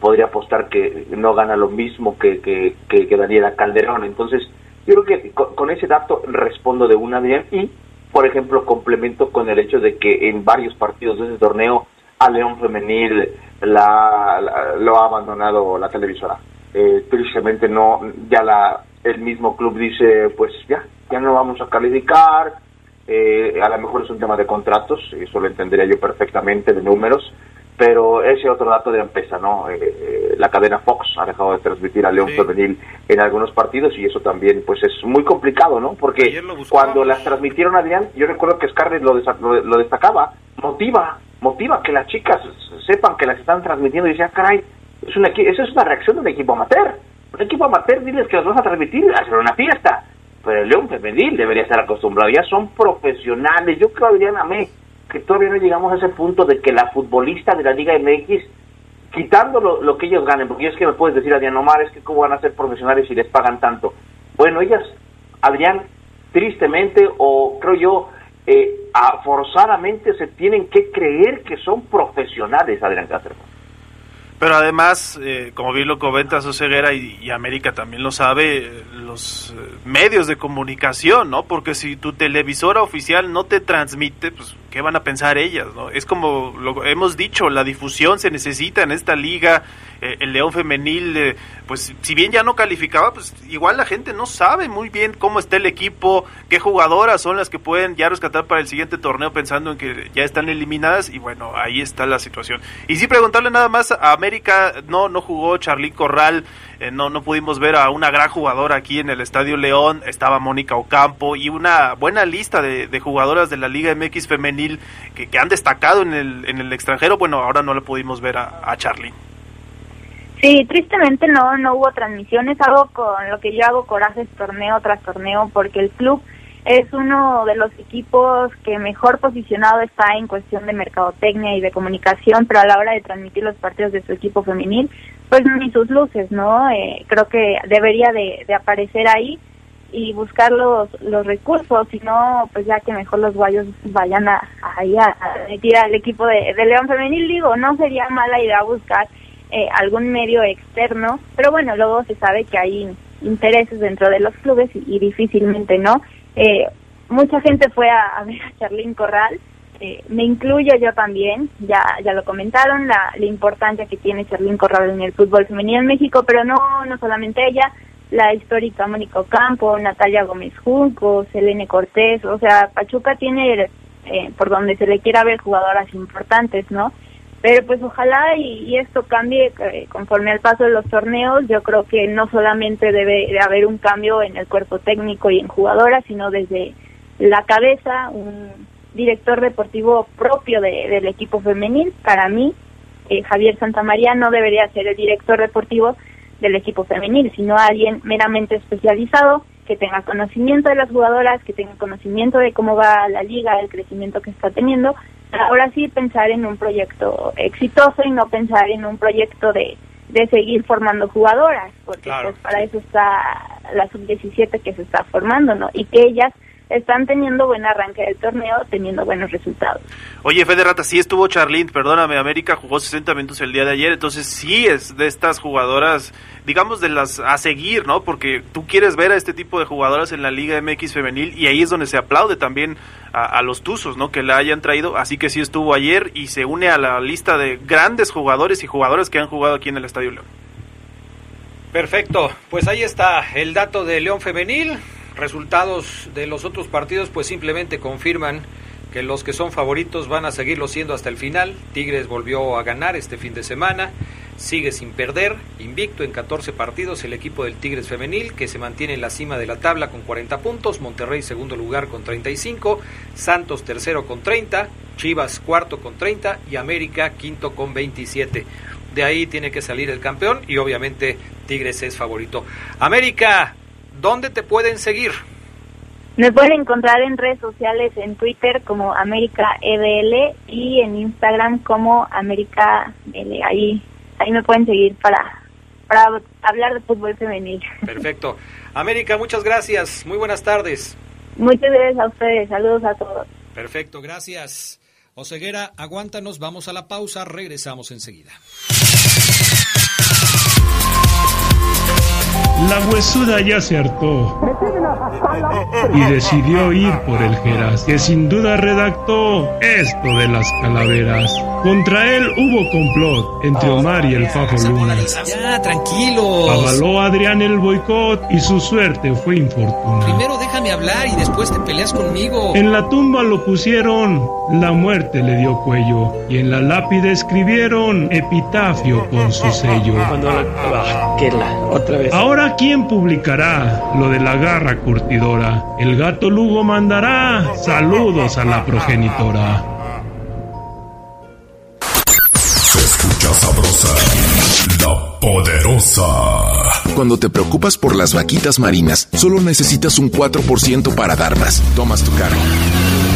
podría apostar que no gana lo mismo que, que, que, Daniela Calderón. Entonces, yo creo que con, ese dato respondo de una bien y, por ejemplo, complemento con el hecho de que en varios partidos de ese torneo a León Femenil la, lo ha abandonado la televisora. Eh, tristemente no, ya la, el mismo club dice, pues ya, ya no vamos a calificar, eh, a lo mejor es un tema de contratos, eso lo entendería yo perfectamente, de números, pero ese otro dato de empresa, ¿no? Eh, eh, la cadena Fox ha dejado de transmitir a León Femenil en algunos partidos y eso también, pues es muy complicado, ¿no? Porque cuando las transmitieron, Adrián, yo recuerdo que Scarlett lo, lo destacaba, motiva, motiva que las chicas sepan que las están transmitiendo y decían, caray, es una, eso es una reacción de un equipo amateur. Un equipo amateur, diles que los vas a transmitir hacer una fiesta. Pero el León Femenil debería estar acostumbrado, ya son profesionales. Yo creo, Adrián Amé, que todavía no llegamos a ese punto de que la futbolista de la Liga MX, quitando lo, que ellos ganen, porque es que me puedes decir, Adrián Omar, es que cómo van a ser profesionales si les pagan tanto. Bueno, ellas, Adrián, tristemente, o creo yo, eh, forzadamente se tienen que creer que son profesionales, Adrián Cáceres. Pero además, eh, como bien lo comenta Soseguera y, y, América también lo sabe, los eh, medios de comunicación, ¿no? Porque si tu televisora oficial no te transmite, pues, ¿qué van a pensar ellas, no? Es como lo hemos dicho, la difusión se necesita en esta liga, eh, el León Femenil, eh, pues si bien ya no calificaba, pues igual la gente no sabe muy bien cómo está el equipo, qué jugadoras son las que pueden ya rescatar para el siguiente torneo pensando en que ya están eliminadas y bueno, ahí está la situación. Y sí preguntarle nada más a América, no, no jugó Charly Corral, eh, no, no pudimos ver a una gran jugadora aquí en el Estadio León, estaba Mónica Ocampo y una buena lista de, jugadoras de la Liga MX femenil que, que, han destacado en el, en el extranjero, bueno, ahora no la pudimos ver a, a Charly. Sí, tristemente no, no hubo transmisiones, algo con lo que yo hago corajes torneo tras torneo, porque el club es uno de los equipos que mejor posicionado está en cuestión de mercadotecnia y de comunicación, pero a la hora de transmitir los partidos de su equipo femenil, pues ni sus luces, ¿no? Eh, creo que debería de, aparecer ahí y buscar los, los recursos, si no, pues ya que mejor los guayos vayan a, ahí a, a al equipo de, de León Femenil, digo, no sería mala idea buscar eh, algún medio externo, pero bueno, luego se sabe que hay intereses dentro de los clubes y, difícilmente, ¿no? Eh, mucha gente fue a, ver a Charlín Corral, eh, me incluyo yo también, ya ya lo comentaron, la, importancia que tiene Charlín Corral en el fútbol femenino en México, pero no, no solamente ella, la histórica Mónica Campo, Natalia Gómez Junco, Selene Cortés, o sea, Pachuca tiene, por donde se le quiera ver, jugadoras importantes, ¿no? Pero pues ojalá y, esto cambie eh, conforme al paso de los torneos. Yo creo que no solamente debe de haber un cambio en el cuerpo técnico y en jugadoras, sino desde la cabeza, un director deportivo propio del equipo femenil. Para mí, eh, Javier Santamaría no debería ser el director deportivo del equipo femenil, sino alguien meramente especializado que tenga conocimiento de las jugadoras, que tenga conocimiento de cómo va la liga, el crecimiento que está teniendo, ahora sí pensar en un proyecto exitoso y no pensar en un proyecto de, de seguir formando jugadoras, porque pues para eso está la sub-17 que se está formando, ¿no? Y que ellas están teniendo buen arranque del torneo, teniendo buenos resultados. Oye, Federata, sí estuvo Charlene, perdóname, América jugó 60 minutos el día de ayer, entonces sí es de estas jugadoras, digamos, de las a seguir, ¿no? Porque tú quieres ver a este tipo de jugadoras en la Liga MX femenil y ahí es donde se aplaude también a, los Tuzos, ¿no? Que la hayan traído, así que sí estuvo ayer y se une a la lista de grandes jugadores y jugadoras que han jugado aquí en el Estadio León. Perfecto, pues ahí está el dato de León Femenil, resultados de los otros partidos pues simplemente confirman que los que son favoritos van a seguirlo siendo hasta el final. Tigres volvió a ganar este fin de semana, sigue sin perder, invicto en 14 partidos el equipo del Tigres femenil que se mantiene en la cima de la tabla con 40 puntos, Monterrey segundo lugar con 35, Santos tercero con 30, Chivas cuarto con 30 y América quinto con 27. De ahí tiene que salir el campeón y obviamente Tigres es favorito. América ¿Dónde te pueden seguir? Me pueden encontrar en redes sociales, en Twitter como América EBL y en Instagram como América L. Ahí, ahí me pueden seguir para, para hablar de fútbol femenil. Perfecto. América, muchas gracias. Muy buenas tardes. Muchas gracias a ustedes. Saludos a todos. Perfecto, gracias. Oseguera, aguántanos, vamos a la pausa, regresamos enseguida. La huesuda ya se hartó y decidió ir por el Geras, que sin duda redactó esto de las calaveras. Contra él hubo complot entre Omar y el Fafo Luna. Ya, tranquilos. Avaló a Adrián el boicot y su suerte fue infortuna. Primero déjame hablar y después te peleas conmigo. En la tumba lo pusieron, la muerte le dio cuello y en la lápida escribieron epitafio con su sello. Cuando la, que la otra vez. Ahora quién publicará lo de la garra curtidora. El gato Lugo mandará saludos a la progenitora. sabrosa, la poderosa. Cuando te preocupas por las vaquitas marinas, solo necesitas un 4% para dar más. Tomas tu cargo.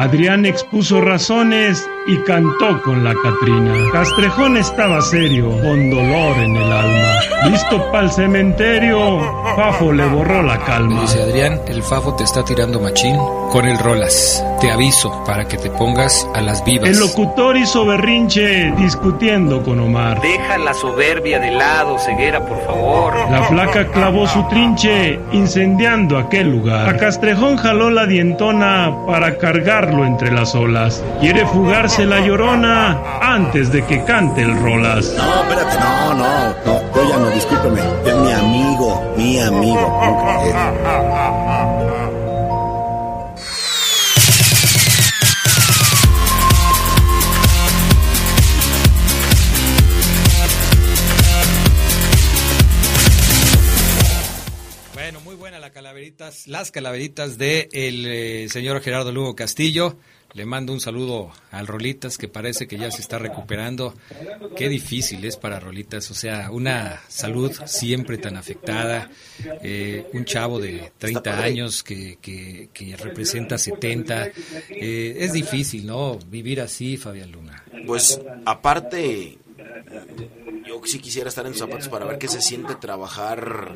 Adrián expuso razones y cantó con la Catrina. Castrejón estaba serio, con dolor en el alma. Listo para el cementerio, Fafo le borró la calma. Dice Adrián, el Fafo te está tirando machín con el rolas. Te aviso para que te pongas a las vivas. El locutor hizo berrinche discutiendo con Omar. Deja la soberbia de lado, ceguera, por favor. La flaca clavó su trinche incendiando aquel lugar. A Castrejón jaló la dientona para cargarlo entre las olas. Quiere fugarse la llorona antes de que cante el rolas. No, espérate, no, no, no, yo ya no, discúlpeme. Es mi amigo, mi amigo. Calaveritas, las calaveritas de el eh, señor Gerardo Lugo Castillo. Le mando un saludo al Rolitas que parece que ya se está recuperando. Qué difícil es para Rolitas, o sea, una salud siempre tan afectada. Eh, un chavo de 30 años que, que, representa 70. Eh, es difícil, ¿no? Vivir así, Fabián Luna. Pues aparte, yo sí quisiera estar en tus zapatos para ver qué se siente trabajar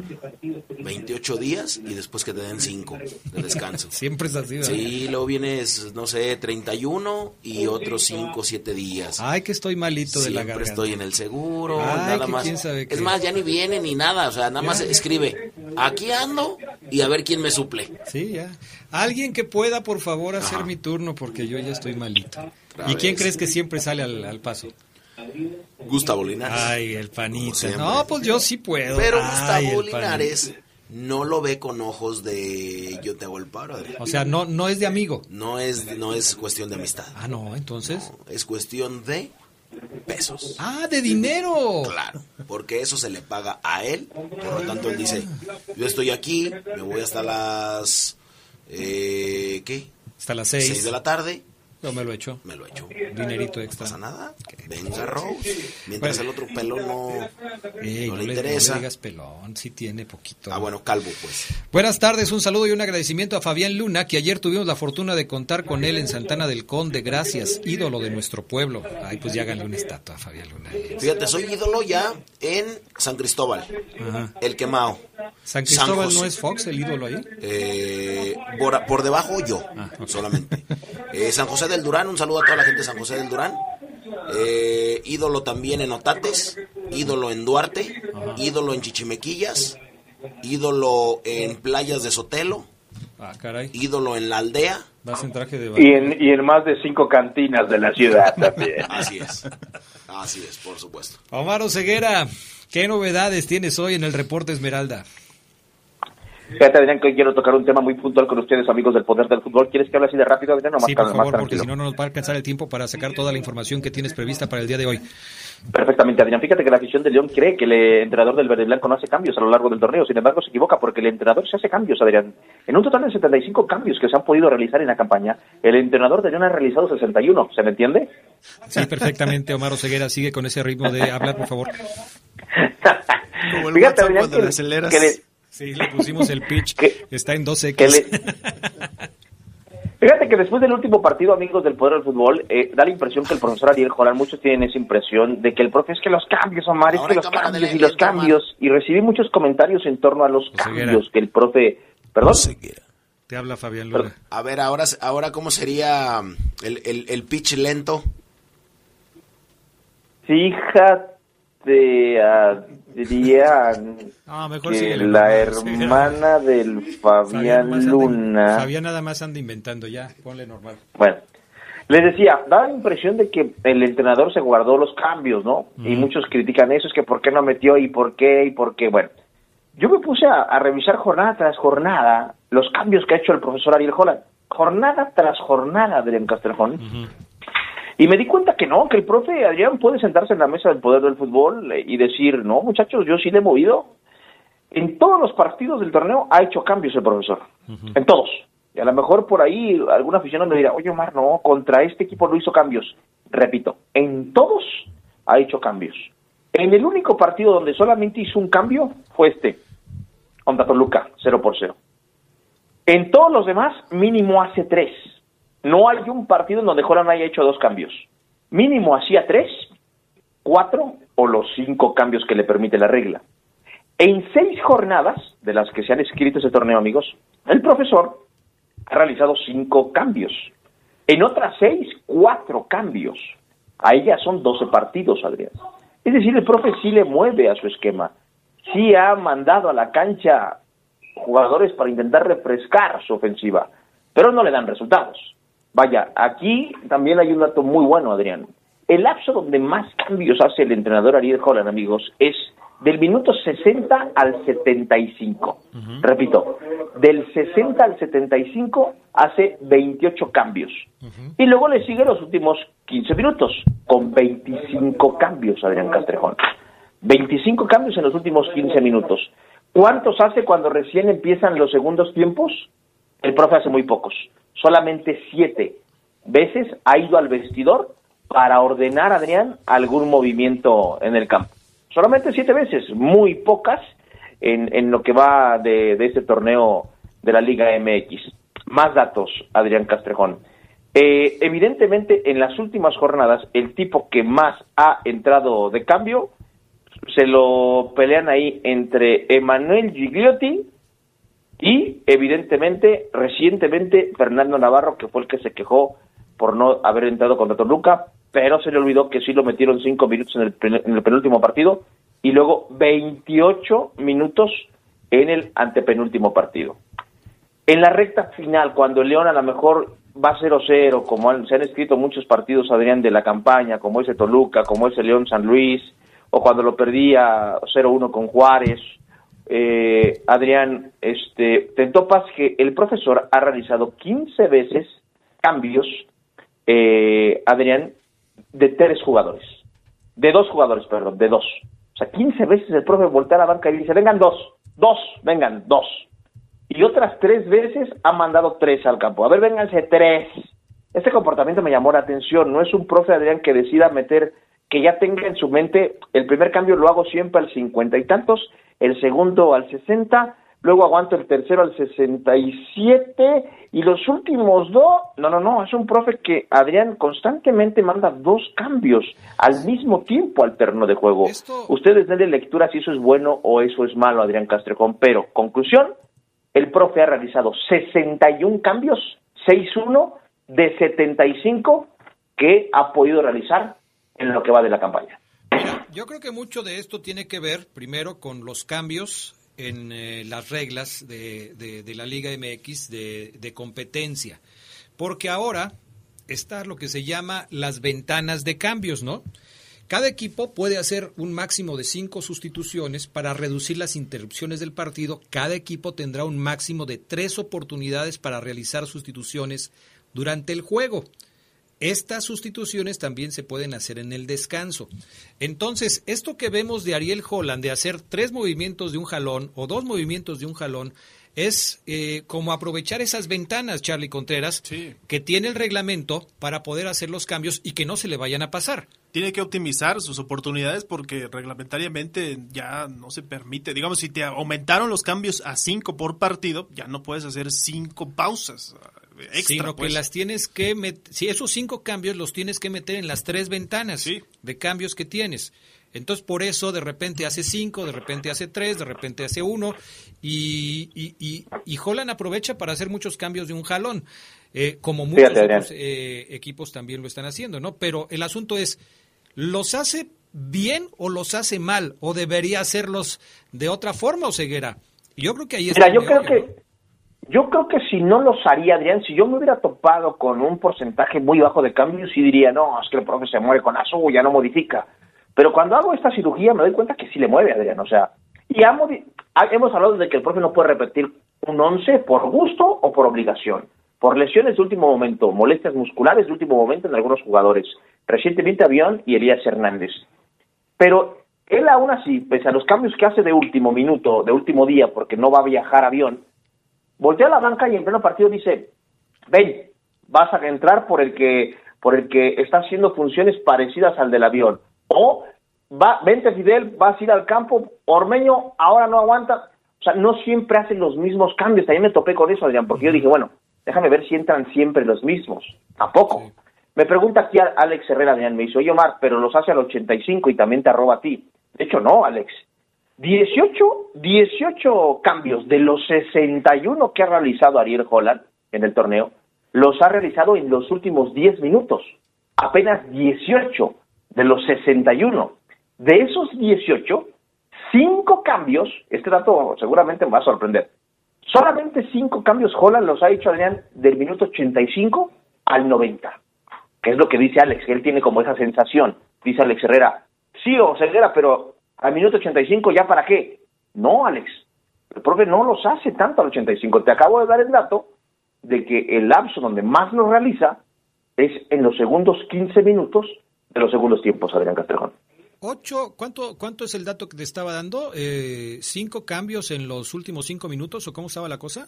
28 días y después que te den 5 de descanso. Siempre es así, ¿verdad? Sí, luego vienes, no sé, 31 y otros 5 7 días. Ay, que estoy malito de la Siempre garganta. estoy en el seguro, Ay, nada más. Es más, ya ni viene ni nada, o sea, nada más escribe, aquí ando y a ver quién me suple. Sí, ya. Alguien que pueda, por favor, hacer mi turno porque yo ya estoy malito. ¿Y quién crees que siempre sale al, al paso? Gustavo Linares. Ay, el panita. No, pues yo sí puedo. Pero Ay, Gustavo panita. Linares no lo ve con ojos de yo te hago el paro, Adrián. O sea, no, no es de amigo. No es, no es cuestión de amistad. Ah, no, entonces. es cuestión de pesos. Ah, de dinero. Claro, porque eso se le paga a él. Por lo tanto, él dice, yo estoy aquí, me voy hasta las... Eh, ¿Qué? Hasta las seis. Seis de la tarde. Yo me lo echo. Me lo echo. Dinerito extra. No pasa nada. Venga, Rose. Mientras el otro pelón no, Ey, no no le le- interesa. no le digas pelón, sí tiene poquito. Ah, bueno, calvo, pues. Buenas tardes, un saludo y un agradecimiento a Fabián Luna, que ayer tuvimos la fortuna de contar con él en Santana del Conde. Gracias, ídolo de nuestro pueblo. Ay, pues ya háganle una estatua a Fabián Luna. Fíjate, soy ídolo ya en San Cristóbal. Ajá. El quemao. San Cristóbal José. no es Fox, el ídolo ahí. Eh, por, por debajo yo, Ah, solamente. Eh, San José del Durán, un saludo a toda la gente de San José del Durán. Eh, ídolo también en Otates, ídolo en Duarte, ídolo en Chichimequillas, ídolo en Playas de Sotelo, Ah, caray. ídolo en la aldea. Vas en traje de Y en, y en más de cinco cantinas de la ciudad también. Así es, así es, por supuesto. Omar Ceguera, ¿qué novedades tienes hoy en el reporte Esmeralda? Fíjate, Adrián, que hoy quiero tocar un tema muy puntual con ustedes, amigos del Poder del Fútbol. ¿Quieres que hable así de rápido, Adrián, o más, Sí, por más favor, porque tranquilo? si no, no nos va a alcanzar el tiempo para sacar toda la información que tienes prevista para el día de hoy. Perfectamente, Adrián. Fíjate que la afición de León cree que el eh, entrenador del Verde y Blanco no hace cambios a lo largo del torneo. Sin embargo, se equivoca porque el entrenador se hace cambios, Adrián. En un total de 75 cambios que se han podido realizar en la campaña, el entrenador de León ha realizado 61. ¿Se me entiende? Sí, perfectamente, Omar Ceguera, sigue con ese ritmo de hablar, por favor. Como el Fíjate, Adrián, cuando que- le aceleras. que le- Sí, le pusimos el pitch, está en 12X. que le- Fíjate que después del último partido, amigos del Poder del Fútbol, eh, da la impresión que el profesor Ariel Joran, muchos tienen esa impresión de que el profe es que los cambios, Omar, es Ahora que los cambios y los cambios. Y recibí muchos comentarios en torno a los cambios que el profe... ¿Perdón? Te habla Fabián Luna. A ver, ahora, ahora ¿cómo sería el, el, el pitch lento? Fíjate, Adrián, Ah, mejor que la hermana del Fabián más anda- Luna... Fabián nada más anda inventando ya, ponle normal. Bueno, les decía, da la impresión de que el entrenador se guardó los cambios, ¿no? Y muchos critican eso, es que por qué no metió y por qué y por qué. Bueno, yo me puse a, a revisar jornada tras jornada los cambios que ha hecho el profesor Ariel Holland. Jornada tras jornada, Adrián Castrejón. Y me di cuenta que no, que el profe Adrián puede sentarse en la mesa del poder del fútbol eh, y decir, no, muchachos, yo sí le he movido. En todos los partidos del torneo ha hecho cambios el profesor. En todos. Y a lo mejor por ahí algún aficionado me dirá, oye Omar, no, contra este equipo no hizo cambios. Repito, en todos ha hecho cambios. En el único partido donde solamente hizo un cambio fue este, contra Toluca, 0 por 0. En todos los demás, mínimo hace tres. No hay un partido en donde Joran haya hecho dos cambios. Mínimo hacía tres, cuatro o los cinco cambios que le permite la regla. En seis jornadas de las que se han escrito ese torneo, amigos, el profesor ha realizado cinco cambios. En otras seis, cuatro cambios. A ella son 12 partidos, Adrián. Es decir, el profe sí le mueve a su esquema. Sí ha mandado a la cancha jugadores para intentar refrescar su ofensiva, pero no le dan resultados. Vaya, aquí también hay un dato muy bueno, Adrián. El lapso donde más cambios hace el entrenador Ariel Holland, amigos, es del minuto 60 al 75. Repito, del 60 al 75 hace 28 cambios. Y luego le sigue los últimos 15 minutos con 25 cambios, Adrián Castrejón. 25 cambios en los últimos 15 minutos. ¿Cuántos hace cuando recién empiezan los segundos tiempos? El profe hace muy pocos. Solamente siete veces ha ido al vestidor para ordenar, Adrián, algún movimiento en el campo. Solamente siete veces, muy pocas en, en lo que va de, de este torneo de la Liga MX. Más datos, Adrián Castrejón. Eh, evidentemente, en las últimas jornadas, el tipo que más ha entrado de cambio se lo pelean ahí entre Emanuel Gigliotti y, evidentemente, recientemente Fernando Navarro, que fue el que se quejó por no haber entrado contra Toluca, pero se le olvidó que sí lo metieron cinco minutos en el, en el penúltimo partido y luego 28 minutos en el antepenúltimo partido. En la recta final, cuando León a lo mejor va 0-0, como han- se han escrito muchos partidos, Adrián, de la campaña, como ese Toluca, como ese León San Luis, o cuando lo perdía 0-1 con Juárez, eh, Adrián, este, te topas que el profesor ha realizado 15 veces cambios, eh, Adrián, de tres jugadores. De dos jugadores, perdón, de dos. O sea, 15 veces el profe voltea a la banca y dice, vengan dos, dos, vengan dos. Y otras tres veces ha mandado tres al campo. A ver, vénganse tres. Este comportamiento me llamó la atención. No es un profe, Adrián, que decida meter, que ya tenga en su mente, el primer cambio lo hago siempre al cincuenta y tantos, el segundo al sesenta, luego aguanto el tercero al 67 y los últimos dos, no, no, no, es un profe que Adrián constantemente manda dos cambios al mismo tiempo al terreno de juego. Ustedes denle lectura si eso es bueno o eso es malo, Adrián Castrejón, pero conclusión, el profe ha realizado 61 cambios, 6-1 de 75 que ha podido realizar en lo que va de la campaña. yo creo que mucho de esto tiene que ver primero con los cambios en eh, las reglas de, de, la Liga MX de, de, competencia. Porque ahora está lo que se llama las ventanas de cambios, ¿no? Cada equipo puede hacer un máximo de cinco sustituciones para reducir las interrupciones del partido. Cada equipo tendrá un máximo de tres oportunidades para realizar sustituciones durante el juego. Estas sustituciones también se pueden hacer en el descanso. Entonces, esto que vemos de Ariel Holland, de hacer tres movimientos de un jalón o dos movimientos de un jalón, es eh, como aprovechar esas ventanas, Charlie Contreras, que tiene el reglamento para poder hacer los cambios y que no se le vayan a pasar. Tiene que optimizar sus oportunidades porque reglamentariamente ya no se permite. Digamos, si te aumentaron los cambios a cinco por partido, ya no puedes hacer cinco pausas extra. Sino que pues. las tienes que meter, si esos cinco cambios los tienes que meter en las tres ventanas de cambios que tienes. Entonces, por eso de repente hace cinco, de repente hace tres, de repente hace uno, y, y, y, Holland aprovecha para hacer muchos cambios de un jalón, eh, como muchos otros eh, equipos también lo están haciendo, ¿no? Pero el asunto es, ¿los hace bien o los hace mal? ¿O debería hacerlos de otra forma o ceguera? Yo creo que ahí está. Mira, yo creo que yo creo que si no los haría, Adrián, si yo me hubiera topado con un porcentaje muy bajo de cambios, sí diría, no, es que el profe se mueve con azul, ya no modifica. Pero cuando hago esta cirugía me doy cuenta que sí le mueve, Adrián, o sea, y hemos hablado de que el profe no puede repetir un 11 por gusto o por obligación, por lesiones de último momento, molestias musculares de último momento en algunos jugadores, recientemente Avión y Elías Hernández. Pero él aún así, pese a los cambios que hace de último minuto, de último día, porque no va a viajar Avión, voltea a la banca y en pleno partido dice, ven, vas a entrar por el que, por el que está haciendo funciones parecidas al del avión. O va, vente Fidel, vas a ir al campo, Ormeño ahora no aguanta. O sea, no siempre hacen los mismos cambios. También me topé con eso, Adrián, porque yo dije, bueno, déjame ver si entran siempre los mismos. Tampoco. Me pregunta aquí Alex Herrera, Adrián, me dice, oye Omar, pero los hace al 85 y también te arroba a ti. De hecho, no, Alex. 18, 18 cambios de los 61 que ha realizado Ariel Holland en el torneo, los ha realizado en los últimos 10 minutos. Apenas 18 de los 61. De esos 18, 5 cambios, este dato seguramente me va a sorprender. Solamente 5 cambios Holland los ha hecho Adrián del minuto 85 al 90. Que es lo que dice Alex, él tiene como esa sensación. Dice Alex Herrera, sí, o Herrera, pero al minuto 85 ya para qué. No, Alex, el profe no los hace tanto al 85. Te acabo de dar el dato de que el lapso donde más los realiza es en los segundos 15 minutos de los segundos tiempos, Adrián Castrejón. Ocho, ¿cuánto, ¿Cuánto es el dato que te estaba dando? Eh, ¿Cinco cambios en los últimos cinco minutos o cómo estaba la cosa?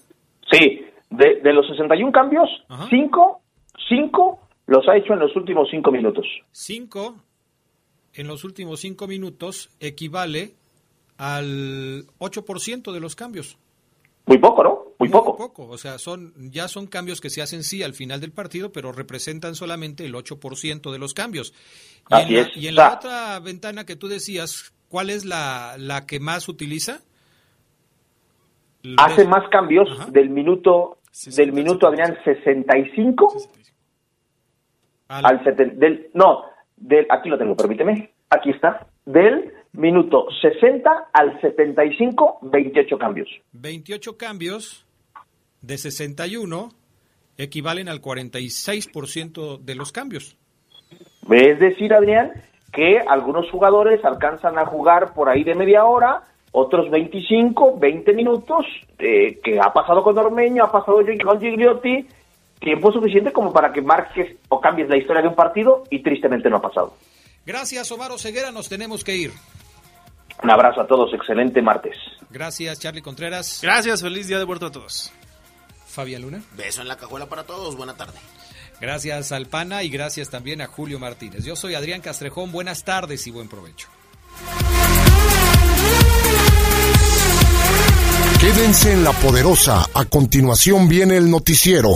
Sí, de, de los 61 cambios, cinco, cinco los ha hecho en los últimos cinco minutos. Cinco en los últimos cinco minutos equivale al 8% de los cambios. Muy poco, ¿no? Muy, poco. poco. O sea, son, ya son cambios que se hacen sí al final del partido, pero representan solamente el 8% de los cambios. Y Así en, es. La, y en la otra ventana que tú decías, ¿cuál es la, la que más utiliza? Hace más cambios del minuto, del minuto, Adrián, 65 al, al del, no, del, aquí lo tengo, permíteme, aquí está, del minuto 60 al 75, 28 cambios. 28 cambios de 61 equivalen al 46% de los cambios. Es decir, Adrián, que algunos jugadores alcanzan a jugar por ahí de media hora, otros 25, 20 minutos, eh, que ha pasado con Ormeño, ha pasado con Gigliotti, tiempo suficiente como para que marques o cambies la historia de un partido y tristemente no ha pasado. Gracias, Omar Ceguera, nos tenemos que ir. Un abrazo a todos, excelente martes. Gracias, Charlie Contreras. Gracias, feliz día de vuelta a todos. Fabián Luna. Beso en la cajuela para todos, buena tarde. Gracias al PANA y gracias también a Julio Martínez. Yo soy Adrián Castrejón, buenas tardes y buen provecho. Quédense en la poderosa, a continuación viene el noticiero.